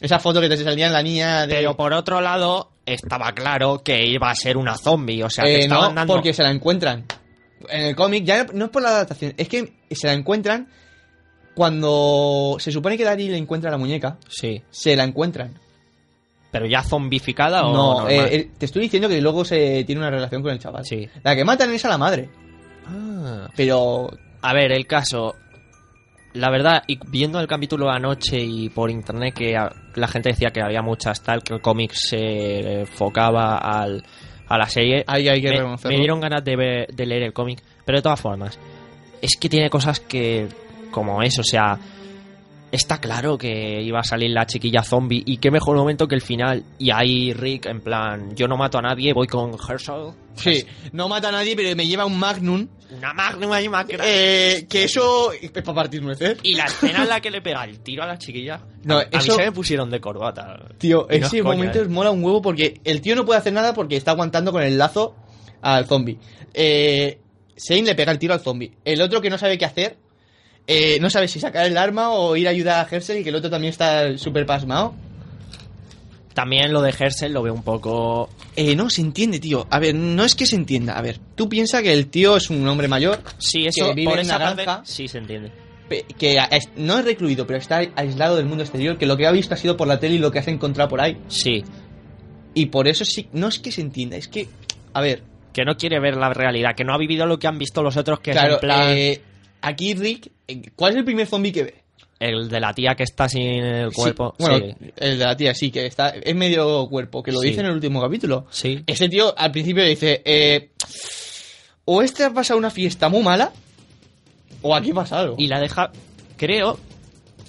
B: Esa foto que te salía en la niña de...
A: Pero por otro lado, estaba claro que iba a ser una zombie. O sea, que
B: Eh,
A: estaban
B: no,
A: dando.
B: porque se la encuentran. En el cómic ya no es por la adaptación, es que se la encuentran cuando se supone que Daryl encuentra la muñeca,
A: Sí.
B: se la encuentran.
A: ¿Pero ya zombificada o
B: No, eh, te estoy diciendo que luego se tiene una relación con el chaval.
A: Sí.
B: La que matan es a la madre.
A: Ah.
B: Pero
A: A ver, el caso. La verdad, y viendo el capítulo anoche y por internet que la gente decía que había muchas tal, que el cómic se enfocaba al, a la serie.
B: ahí hay que
A: me, me dieron ganas de, ver- de leer el cómic. Pero de todas formas, es que tiene cosas que. como eso, o sea. Está claro que iba a salir la chiquilla zombie y qué mejor momento que el final. Y ahí Rick, en plan, yo no mato a nadie, voy con Herschel.
B: Sí, no mata a nadie, pero me lleva un Magnum.
A: Una magnum ahí más grande.
B: eh, que eso es para partir nueces.
A: Y la escena en la que le pega el tiro a la chiquilla.
B: No,
A: a, a
B: eso-
A: mí se me pusieron de corbata.
B: Tío,
A: Y no
B: ese
A: es coña,
B: momento
A: eh.
B: mola un huevo porque el tío no puede hacer nada porque está aguantando con el lazo al zombie. Eh, Shane le pega el tiro al zombie. El otro que no sabe qué hacer, eh, no sabe si sacar el arma o ir a ayudar a Herschel y que el otro también está súper pasmado.
A: También lo de Herschel lo veo un poco.
B: Eh, no, se entiende, tío. A ver, no es que se entienda. A ver, tú piensas que el tío es un hombre mayor,
A: Sí, eso
B: Que vive
A: por
B: en
A: esa parte
B: granja.
A: sí se entiende.
B: que es- no es recluido, pero está aislado del mundo exterior, que lo que ha visto ha sido por la tele y lo que has encontrado por ahí.
A: Sí,
B: Y por eso sí, no es que se entienda, es que, a ver,
A: que no quiere ver la realidad, que no ha vivido lo que han visto los otros, que es
B: claro,
A: en plan
B: eh, aquí Rick, eh, ¿cuál es el primer zombie que ve?
A: el de la tía que está sin el
B: Sí,
A: cuerpo.
B: bueno,
A: sí,
B: el de la tía, sí, que está, es medio cuerpo, que lo
A: Sí.
B: dice en el último capítulo.
A: sí.
B: Ese tío al principio dice, eh, o este ha pasado una fiesta muy mala, o aquí pasa algo.
A: Y la deja, creo,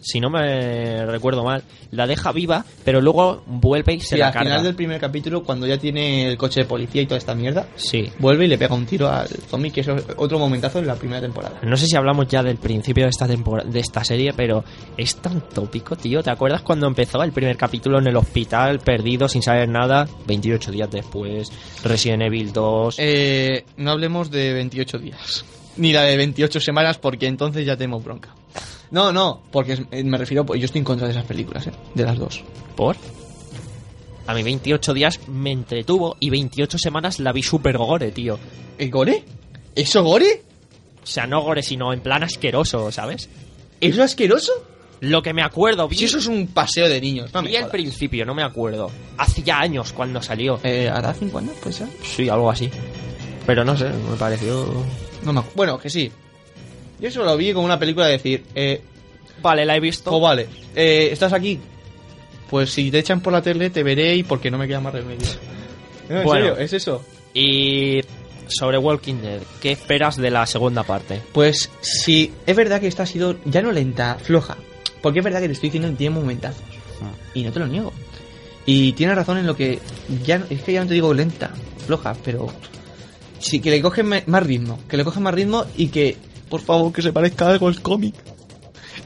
A: si no me recuerdo mal, la deja viva, pero luego vuelve y se
B: Sí,
A: la
B: al
A: carga.
B: final del primer capítulo, cuando ya tiene el coche de policía y toda esta mierda,
A: Sí.
B: vuelve y le pega un tiro al zombie, que es otro momentazo en la primera temporada.
A: No sé si hablamos ya del principio de esta temporada, de esta serie, pero es tan tópico, tío. ¿Te acuerdas cuando empezó el primer capítulo en el hospital, perdido, sin saber nada? 28 días después, Resident Evil 2.
B: Eh, no hablemos de 28 días. Ni la de 28 semanas, porque entonces ya tenemos bronca. No, no, porque es- eh, me refiero, pues yo estoy en contra de esas películas, ¿eh? De las dos.
A: ¿Por? A mí 28 días me entretuvo y 28 semanas la vi super gore, tío.
B: ¿El gore? ¿Eso gore?
A: O sea, no gore, sino en plan asqueroso, ¿sabes?
B: ¿Eso asqueroso?
A: Lo que me acuerdo, vi,
B: Si eso es un paseo de niños, no me
A: vi al
B: jodas.
A: principio, no me acuerdo. Hacía años cuando salió.
B: Eh, ¿Hará 5 años? Puede ser.
A: Sí, algo así. Pero no sé, me pareció...
B: No me acu- Bueno, que sí. Yo eso lo vi como una película de decir, eh,
A: Vale, la he visto.
B: oh, vale, eh, ¿estás aquí? Pues si te echan por la tele te veré y porque no me queda más remedio. No, en
A: Bueno.
B: serio, es eso.
A: Y sobre Walking Dead, ¿qué esperas de la segunda parte?
B: Pues sí, es verdad que esta ha sido ya no lenta, floja. Porque es verdad que te estoy diciendo que tiene momentazos. Y no te lo niego. Y tienes razón en lo que. ya Es que ya no te digo lenta, floja, pero. Sí, que le cogen más ritmo. Que le cogen más ritmo y que. Por favor, que se parezca algo al cómic.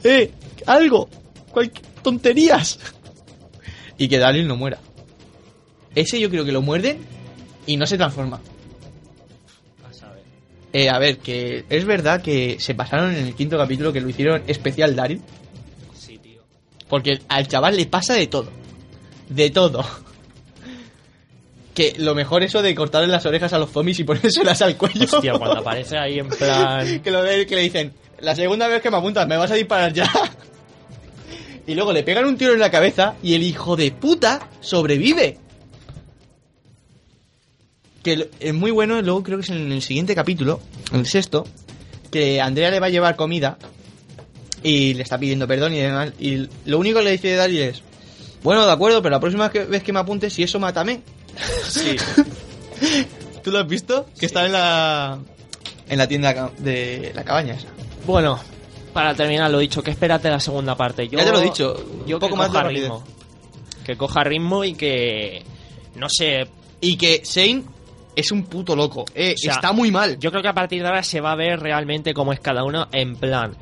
B: ¡Eh! ¡Algo! Cual- ¡Tonterías! Y que Daryl no muera. Ese yo creo que lo muerden y no se transforma. Eh, a ver, que es verdad que se pasaron en el quinto capítulo que lo hicieron especial Daryl.
A: Sí, tío.
B: Porque al chaval le pasa de todo. De todo. Que lo mejor eso de cortarle las orejas a los zombies y ponérselas al cuello.
A: Hostia, cuando aparece ahí en plan...
B: que lo que le dicen, la segunda vez que me apuntas, me vas a disparar ya. y luego le pegan un tiro en la cabeza y el hijo de puta sobrevive. Que es muy bueno, luego creo que es en el siguiente capítulo, el sexto, que Andrea le va a llevar comida y le está pidiendo perdón y demás. Y lo único que le dice Daryl es, bueno, de acuerdo, pero la próxima vez que me apuntes, si eso, mátame.
A: Sí.
B: ¿Tú lo has visto? Que está en la en la tienda de la cabaña esa.
A: Bueno, para terminar lo dicho, ¿qué esperas de la segunda parte? Yo,
B: Ya te lo he dicho,
A: Yo
B: un poco
A: que
B: más de
A: coja
B: rapidez.
A: ritmo. Que coja ritmo y que... No sé,
B: Y que Shane es un puto loco. Eh,
A: O sea,
B: está muy mal.
A: Yo creo que a partir de ahora se va a ver realmente cómo es cada uno en plan.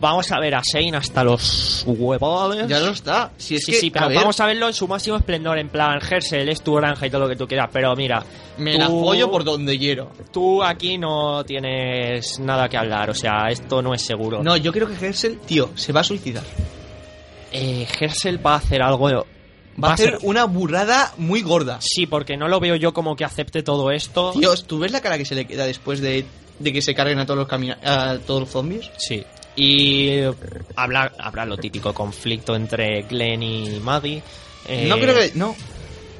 A: Vamos a ver a Shane hasta los huevones.
B: Ya no está. Si es
A: sí,
B: que,
A: sí, pero
B: a ver,
A: vamos a verlo en su máximo esplendor, en plan, Gersel es tu granja y todo lo que tú quieras, pero mira,
B: me
A: tú,
B: la follo por donde quiero.
A: tú aquí no tienes nada que hablar, o sea, esto no es seguro.
B: No, yo creo que Herschel, tío, se va a suicidar.
A: Eh, Gersel va a hacer algo...
B: Va, a hacer una burrada muy gorda.
A: Sí, porque no lo veo yo como que acepte todo esto.
B: Dios, ¿tú ves la cara que se le queda después de, de que se carguen a todos los a todos los zombies?
A: Sí. Y eh, habla, habrá lo típico conflicto entre Glenn y Maddie. Eh,
B: No creo que. No.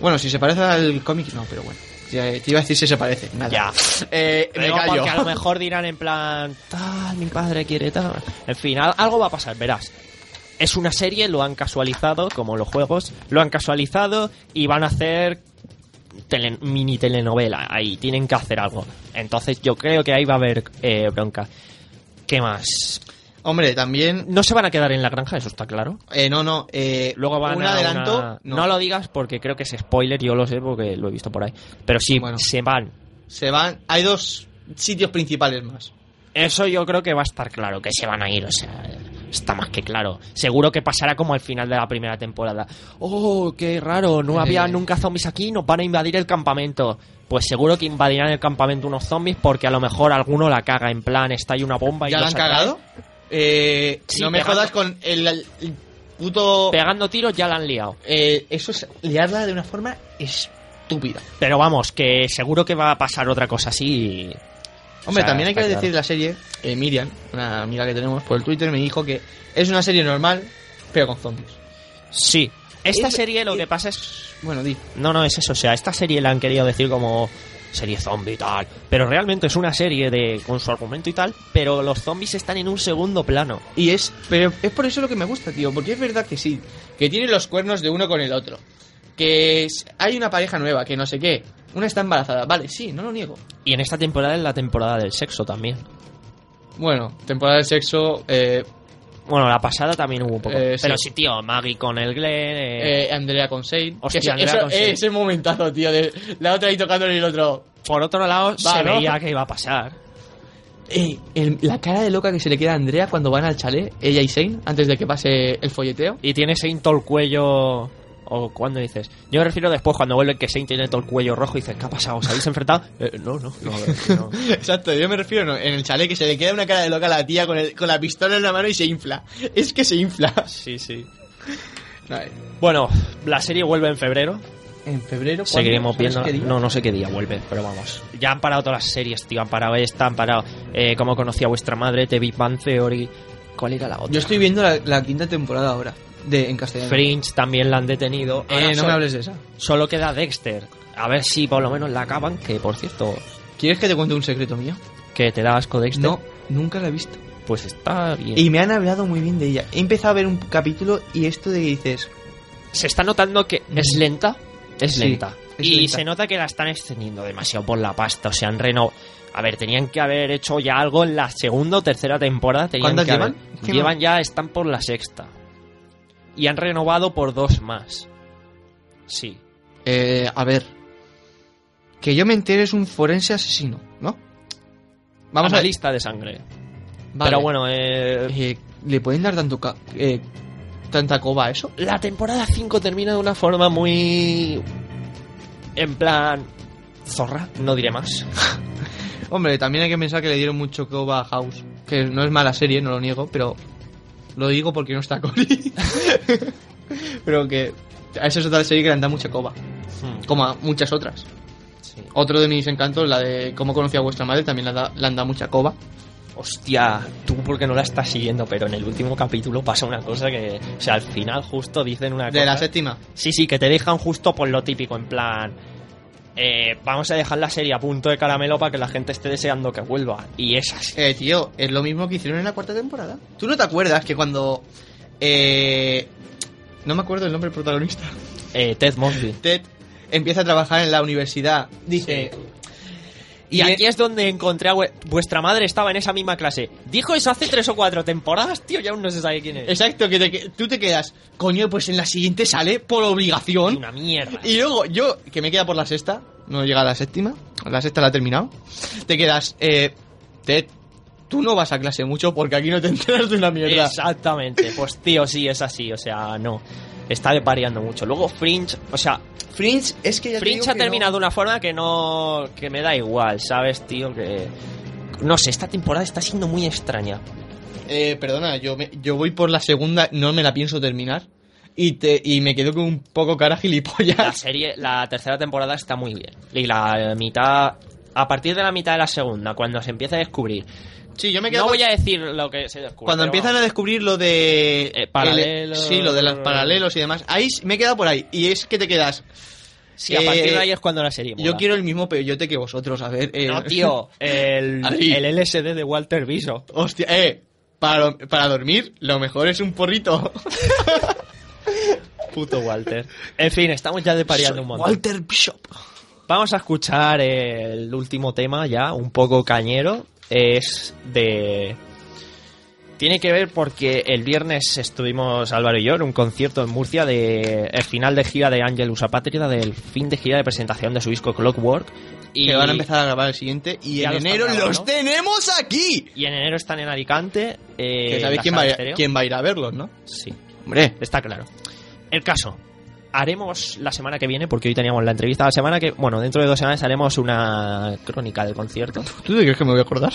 B: Bueno, si se parece al cómic, no, pero bueno. Te iba a decir si se parece. Nada.
A: Ya.
B: Eh, me
A: Pero
B: callo.
A: porque a lo mejor dirán en plan, tal, mi padre quiere tal. En fin, al- algo va a pasar, verás. Es una serie, lo han casualizado, como los juegos, lo han casualizado y van a hacer tele- mini telenovela. Ahí tienen que hacer algo. Entonces yo creo que ahí va a haber eh, bronca. ¿Qué más?
B: Hombre, también.
A: No se van a quedar en la granja, eso está claro.
B: Eh, no, no. Eh,
A: Luego van
B: un
A: a
B: adelanto.
A: una-
B: No.
A: No. lo digas porque creo que es spoiler, yo lo sé porque lo he visto por ahí. Pero sí,
B: Bueno.
A: se van.
B: Se van. Hay dos sitios principales más.
A: Eso yo creo que va a estar claro, que se van a ir, o sea, está más que claro. Seguro que pasará como al final de la primera temporada. Oh, qué raro, no había
B: Eh.
A: nunca zombies aquí, nos van a invadir el campamento. Pues seguro que invadirán el campamento unos zombies porque a lo mejor alguno la caga, en plan, está ahí una bomba y
B: ¿Ya la han cagado? Eh,
A: Sí,
B: no me
A: pegando.
B: jodas con el, el puto.
A: Pegando tiros ya la han liado.
B: Eh, eso es liarla de una forma estúpida.
A: Pero vamos, que seguro que va a pasar otra cosa así.
B: Hombre,
A: O sea,
B: también hay que decir la serie, eh, Miriam, una amiga que tenemos por el Twitter, me dijo que es una serie normal, pero con zombies.
A: Sí, esta
B: Es-
A: serie lo
B: es-
A: que pasa es
B: Bueno, di.
A: No, no, es eso. O sea, esta serie la han querido decir como serie zombie y tal. Pero realmente es una serie de con su argumento y tal. Pero los zombies están en un segundo plano.
B: Y es, pero es por eso lo que me gusta, tío, porque es verdad que sí, que tienen los cuernos de uno con el otro. Que es- hay una pareja nueva, que no sé qué. Una está embarazada, vale, sí, no lo niego.
A: Y en esta temporada es la temporada del sexo también.
B: Bueno, temporada de sexo, eh,
A: Bueno, la pasada también hubo un poco.
B: Eh.
A: Pero sí, tío, Maggie con el Glenn. eh,
B: eh, Andrea con Shane.
A: Hostia,
B: eso-
A: Andrea
B: eso-
A: Shane.
B: ese momentazo, tío, de la otra ahí tocándole el otro.
A: Por otro lado,
B: Va,
A: se
B: ¿no?
A: veía que iba a pasar.
B: Eh, el- la cara de loca que se le queda a Andrea cuando van al chalet, ella y Shane, antes de que pase el folleteo.
A: Y tiene Saint todo el cuello. O cuando dices. Yo me refiero después cuando vuelve que Saint tiene todo el cuello rojo y dices, ¿qué ha pasado? ¿Os habéis enfrentado? Eh, no, no, no, no.
B: Exacto, yo me refiero no, en el chalet que se le queda una cara de loca a la tía con, el- con la pistola en la mano y se infla. Es que se infla.
A: Sí, sí. Bueno, la serie vuelve en febrero.
B: En febrero.
A: Seguiremos
B: ¿Sabes
A: viendo. No, no sé qué día vuelve, pero vamos. Ya han parado todas las series, tío. Han parado esta, han parado eh, Cómo conocí a vuestra madre, The Big Bang Theory. ¿Cuál era la otra?
B: Yo estoy viendo la, la quinta temporada ahora, de en castellano.
A: Fringe también la han detenido.
B: Eh,
A: Ahora
B: no me hables de esa.
A: solo queda Dexter. A ver si por lo menos la acaban. Que por cierto,
B: ¿Quieres que te cuente un secreto mío?
A: que te da asco Dexter.
B: No, nunca la he visto.
A: Pues está bien.
B: Y me han hablado muy bien de ella. He empezado a ver un capítulo y esto de que dices,
A: se está notando que es lenta. Es
B: Sí,
A: lenta.
B: es
A: y
B: lenta.
A: se nota que la están extendiendo demasiado por la pasta. O sea, han renovado. A ver, tenían que haber hecho ya algo en la segunda o tercera temporada. Tenían
B: ¿Cuántas
A: que haber-
B: llevan?
A: Llevan
B: no-
A: ya, están por la sexta. Y han renovado por dos más. Sí.
B: eh, a ver, que yo me entere es un forense asesino, ¿no? Vamos a
A: lista de sangre.
B: Vale.
A: Pero bueno, eh,
B: Eh, ¿Le pueden dar tanto ca- eh, tanta coba a eso?
A: la temporada 5 termina de una forma muy... En plan... Zorra, no diré más.
B: Hombre, también hay que pensar que le dieron mucho coba a House. Que no es mala serie, no lo niego, pero lo digo porque no está Cory. pero que a esa es otra serie que le dado mucha coba.
A: Hmm,
B: Como a muchas otras.
A: sí.
B: Otro de mis encantos, la de cómo conocí a vuestra madre, también le le han dado mucha coba.
A: Hostia, tú porque no la estás siguiendo, pero en el último capítulo pasa una cosa que... O sea, al final justo dicen una
B: De
A: cosa...
B: la séptima.
A: Sí, sí, que te dejan justo por lo típico, en plan... eh, vamos a dejar la serie a punto de caramelo para que la gente esté deseando que vuelva. Y es así.
B: Eh, tío, es lo mismo que hicieron en la cuarta temporada. ¿Tú no te acuerdas que cuando... Eh, no me acuerdo el nombre del protagonista.
A: Eh, Ted Mosby.
B: Ted empieza a trabajar en la universidad. Dice...
A: Y aquí es donde encontré a vue- vuestra madre estaba en esa misma clase. Dijo eso hace tres o cuatro temporadas, tío, y aún no se sabe quién es.
B: Exacto, que, te- que tú te quedas, coño, pues en la siguiente sale por obligación.
A: una mierda.
B: Y luego yo, que me queda por la sexta, no llega a la séptima, la sexta la he terminado, te quedas, eh, Ted, tú no vas a clase mucho porque aquí no te enteras de una mierda.
A: Exactamente, pues tío, sí, es así, o sea, no. Está variando mucho. Luego Fringe, o sea,
B: Fringe, es que ya te
A: Fringe ha
B: que
A: terminado
B: no-
A: de una forma que no. que me da igual, ¿sabes, tío? Que. No sé, esta temporada está siendo muy extraña.
B: Eh, perdona, yo, me- yo voy por la segunda, no me la pienso terminar. Y, te, y me quedo con un poco cara
A: La
B: gilipollas.
A: serie, la tercera temporada está muy bien. Y la mitad. A partir de la mitad de la segunda, cuando se empieza a descubrir
B: Sí, yo me quedo
A: No
B: con-
A: voy a decir lo que se descubre.
B: Cuando empiezan a
A: vamos.
B: descubrir lo de...
A: Eh, paralelos.
B: el- sí, lo de los paralelos y demás. Ahí me he quedado por ahí. Y es que te quedas...
A: Sí, a partir
B: eh,
A: de ahí es cuando la serie mola.
B: Yo quiero el mismo peyote que vosotros, a ver. eh,
A: No, tío, el, el LSD de Walter Biso.
B: Hostia, eh, para, para dormir lo mejor es un porrito.
A: Puto Walter. En fin, estamos ya depariando un montón.
B: Walter Bishop.
A: Vamos a escuchar el último tema ya, un poco cañero. Es de... Tiene que ver porque el viernes estuvimos, Álvaro y yo, en un concierto en Murcia de el final de gira de Angelus Apátrida, del fin de gira de presentación de su disco Clockwork. Y,
B: Que van a empezar a grabar el siguiente y en enero
A: grabando,
B: los
A: ¿no?
B: tenemos aquí.
A: y en enero están en Alicante. Eh,
B: Que sabéis quién va, quién va a ir a verlos, ¿no?
A: Sí.
B: Hombre,
A: Está claro. El caso. Haremos la semana que viene, porque hoy teníamos la entrevista, la semana que, bueno, dentro de dos semanas haremos una crónica del concierto.
B: ¿tú te crees que me voy a acordar?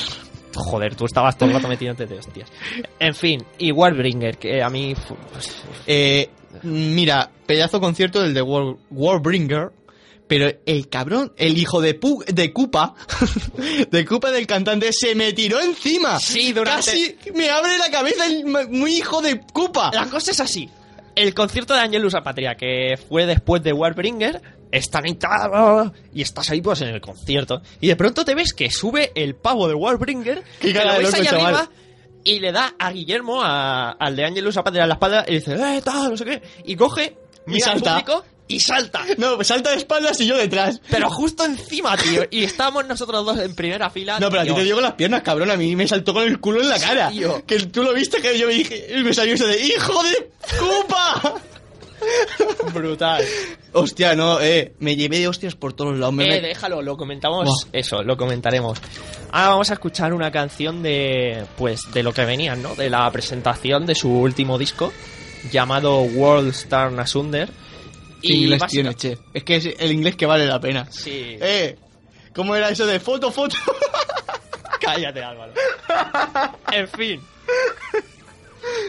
A: Joder, tú estabas todo el rato metiéndote de hostias. En fin, y Warbringer, que a mí... pues,
B: Eh, mira, pedazo concierto del de War, Warbringer. Pero el cabrón, el hijo de, Pu- de Koopa, de Koopa del cantante, se me tiró encima.
A: Sí, durante-
B: Casi me abre la cabeza el muy hijo de Koopa.
A: La cosa es así. El concierto de Angelus Apatria, que fue después de Warbringer, ahí tal, y estás ahí pues en el concierto. Y de pronto te ves que sube el pavo de Warbringer, que lo ves
B: loco,
A: ahí
B: chaval.
A: arriba, y le da a Guillermo, a- al de Angelus Apatria en la espalda, y dice, eh, tal, no sé qué. Y coge,
B: Y
A: mira al
B: salta.
A: público, y salta.
B: No, pues salta de espaldas y yo detrás.
A: Pero justo encima, tío. Y estábamos nosotros dos en primera fila.
B: No, pero a ti te dio con las piernas, cabrón. A mí me saltó con el culo en la cara.
A: Tío.
B: Que tú lo viste que yo me dije, me salió eso de ¡Hijo de Koopa!
A: Brutal.
B: Hostia, no, eh. Me llevé de hostias por todos lados. Me
A: Eh,
B: me-
A: déjalo, lo comentamos. Eso, lo comentaremos. Ahora vamos a escuchar una canción de. Pues de lo que venían, ¿no? De la presentación de su último disco. Llamado World Star Asunder.
B: ¿Qué inglés
A: básica-
B: tiene, che? Es que es el inglés que vale la pena.
A: Sí.
B: Eh, ¿cómo era eso de foto, foto?
A: Cállate, Álvaro. en fin.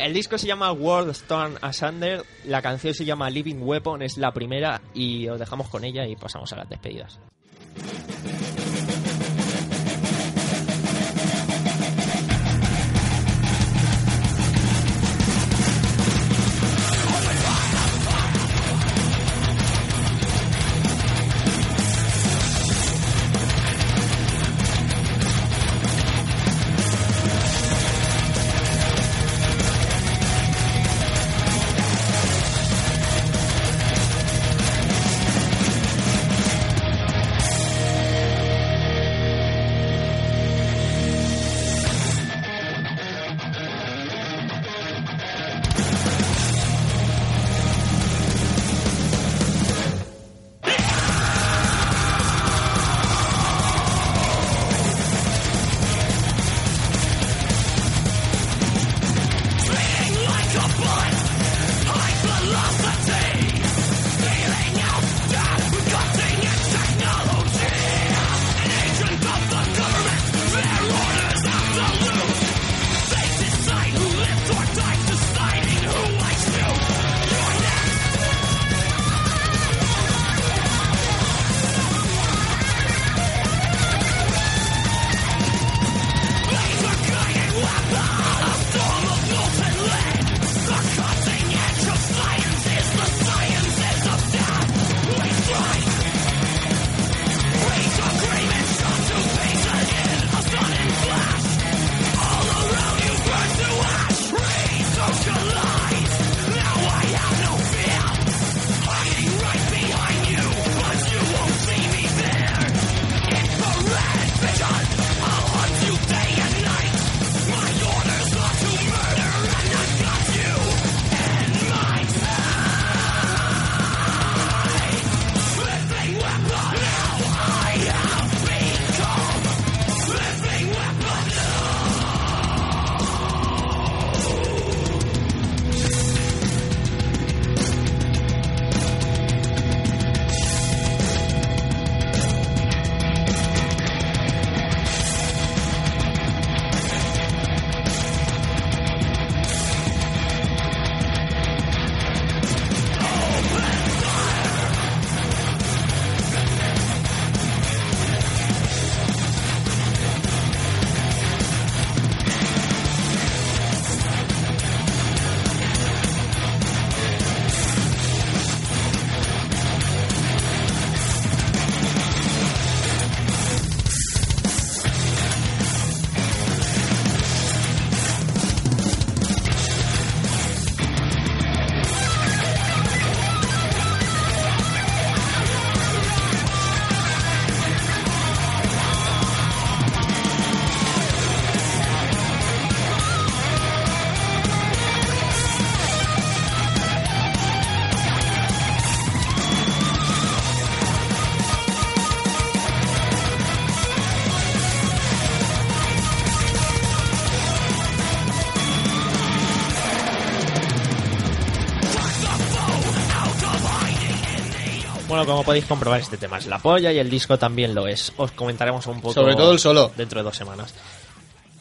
A: El disco se llama World Storm Asunder, la canción se llama Living Weapon, es la primera y os dejamos con ella y pasamos a las despedidas. Bueno, como podéis comprobar, este tema es la polla y el disco también lo es. Os comentaremos un poco.
B: Sobre todo el solo.
A: Dentro de dos semanas.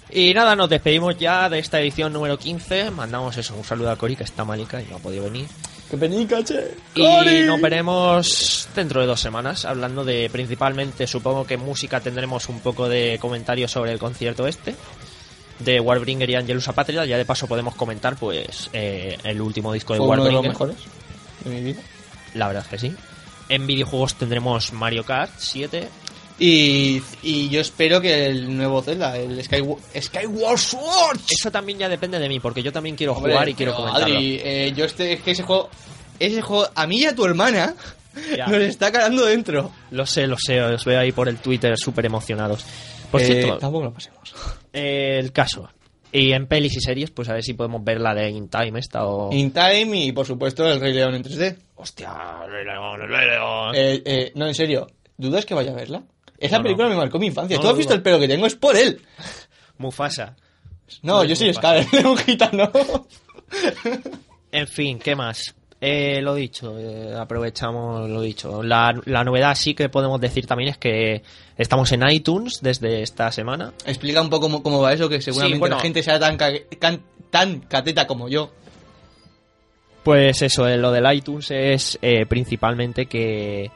A: Y nada, nos despedimos ya de esta edición número 15. Mandamos eso, un saludo a Cori, que está malica y no ha podido venir.
B: ¡Qué penica, che!
A: Y nos veremos dentro de dos semanas, hablando de principalmente, supongo que música tendremos un poco de comentarios sobre el concierto este de Warbringer y Angelus Apatria. Ya de paso podemos comentar, pues, eh, el último disco de
B: Fue uno de los
A: Warbringer.
B: mejores de mi vida.
A: La verdad es que sí. En videojuegos tendremos Mario Kart 7.
B: Y, y yo espero que el nuevo Zelda, el Skywa- Skyward Sword,
A: Eso también ya depende de mí, porque yo también quiero
B: Hombre,
A: jugar y quiero comentarlo.
B: Adri, eh, yo este, es que ese juego, ese juego, a mí y a tu hermana,
A: Ya.
B: nos está calando dentro.
A: Lo sé, lo sé, os veo ahí por el Twitter súper emocionados. Por
B: Eh,
A: cierto,
B: tampoco lo pasemos.
A: eh, el caso. Y en pelis y series, pues a ver si podemos ver la de In Time esta o...
B: In Time y, por supuesto, el Rey León en 3D.
A: Hostia, el Rey León, el Rey León.
B: Eh, eh, no, en serio, ¿dudas que vaya a verla? Esa
A: No, no.
B: película me marcó mi infancia.
A: No
B: Tú has visto el pelo que tengo, es por él.
A: Mufasa.
B: No, yo soy Scar, un gitano.
A: En fin, ¿qué más? Eh, lo dicho, eh, aprovechamos lo dicho. La, la novedad sí que podemos decir también es que estamos en iTunes desde esta semana.
B: Explica un poco cómo, cómo va eso, que seguramente
A: bueno.
B: la gente sea tan, ca- can- tan cateta como yo.
A: Pues eso, eh, lo del iTunes es eh, principalmente que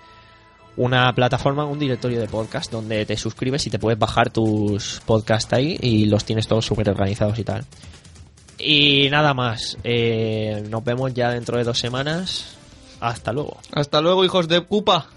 A: una plataforma, un directorio de podcast donde te suscribes y te puedes bajar tus podcasts ahí y los tienes todos súper organizados y tal. Y nada más, eh, nos vemos ya dentro de dos semanas. Hasta luego.
B: Hasta luego, hijos de pupa.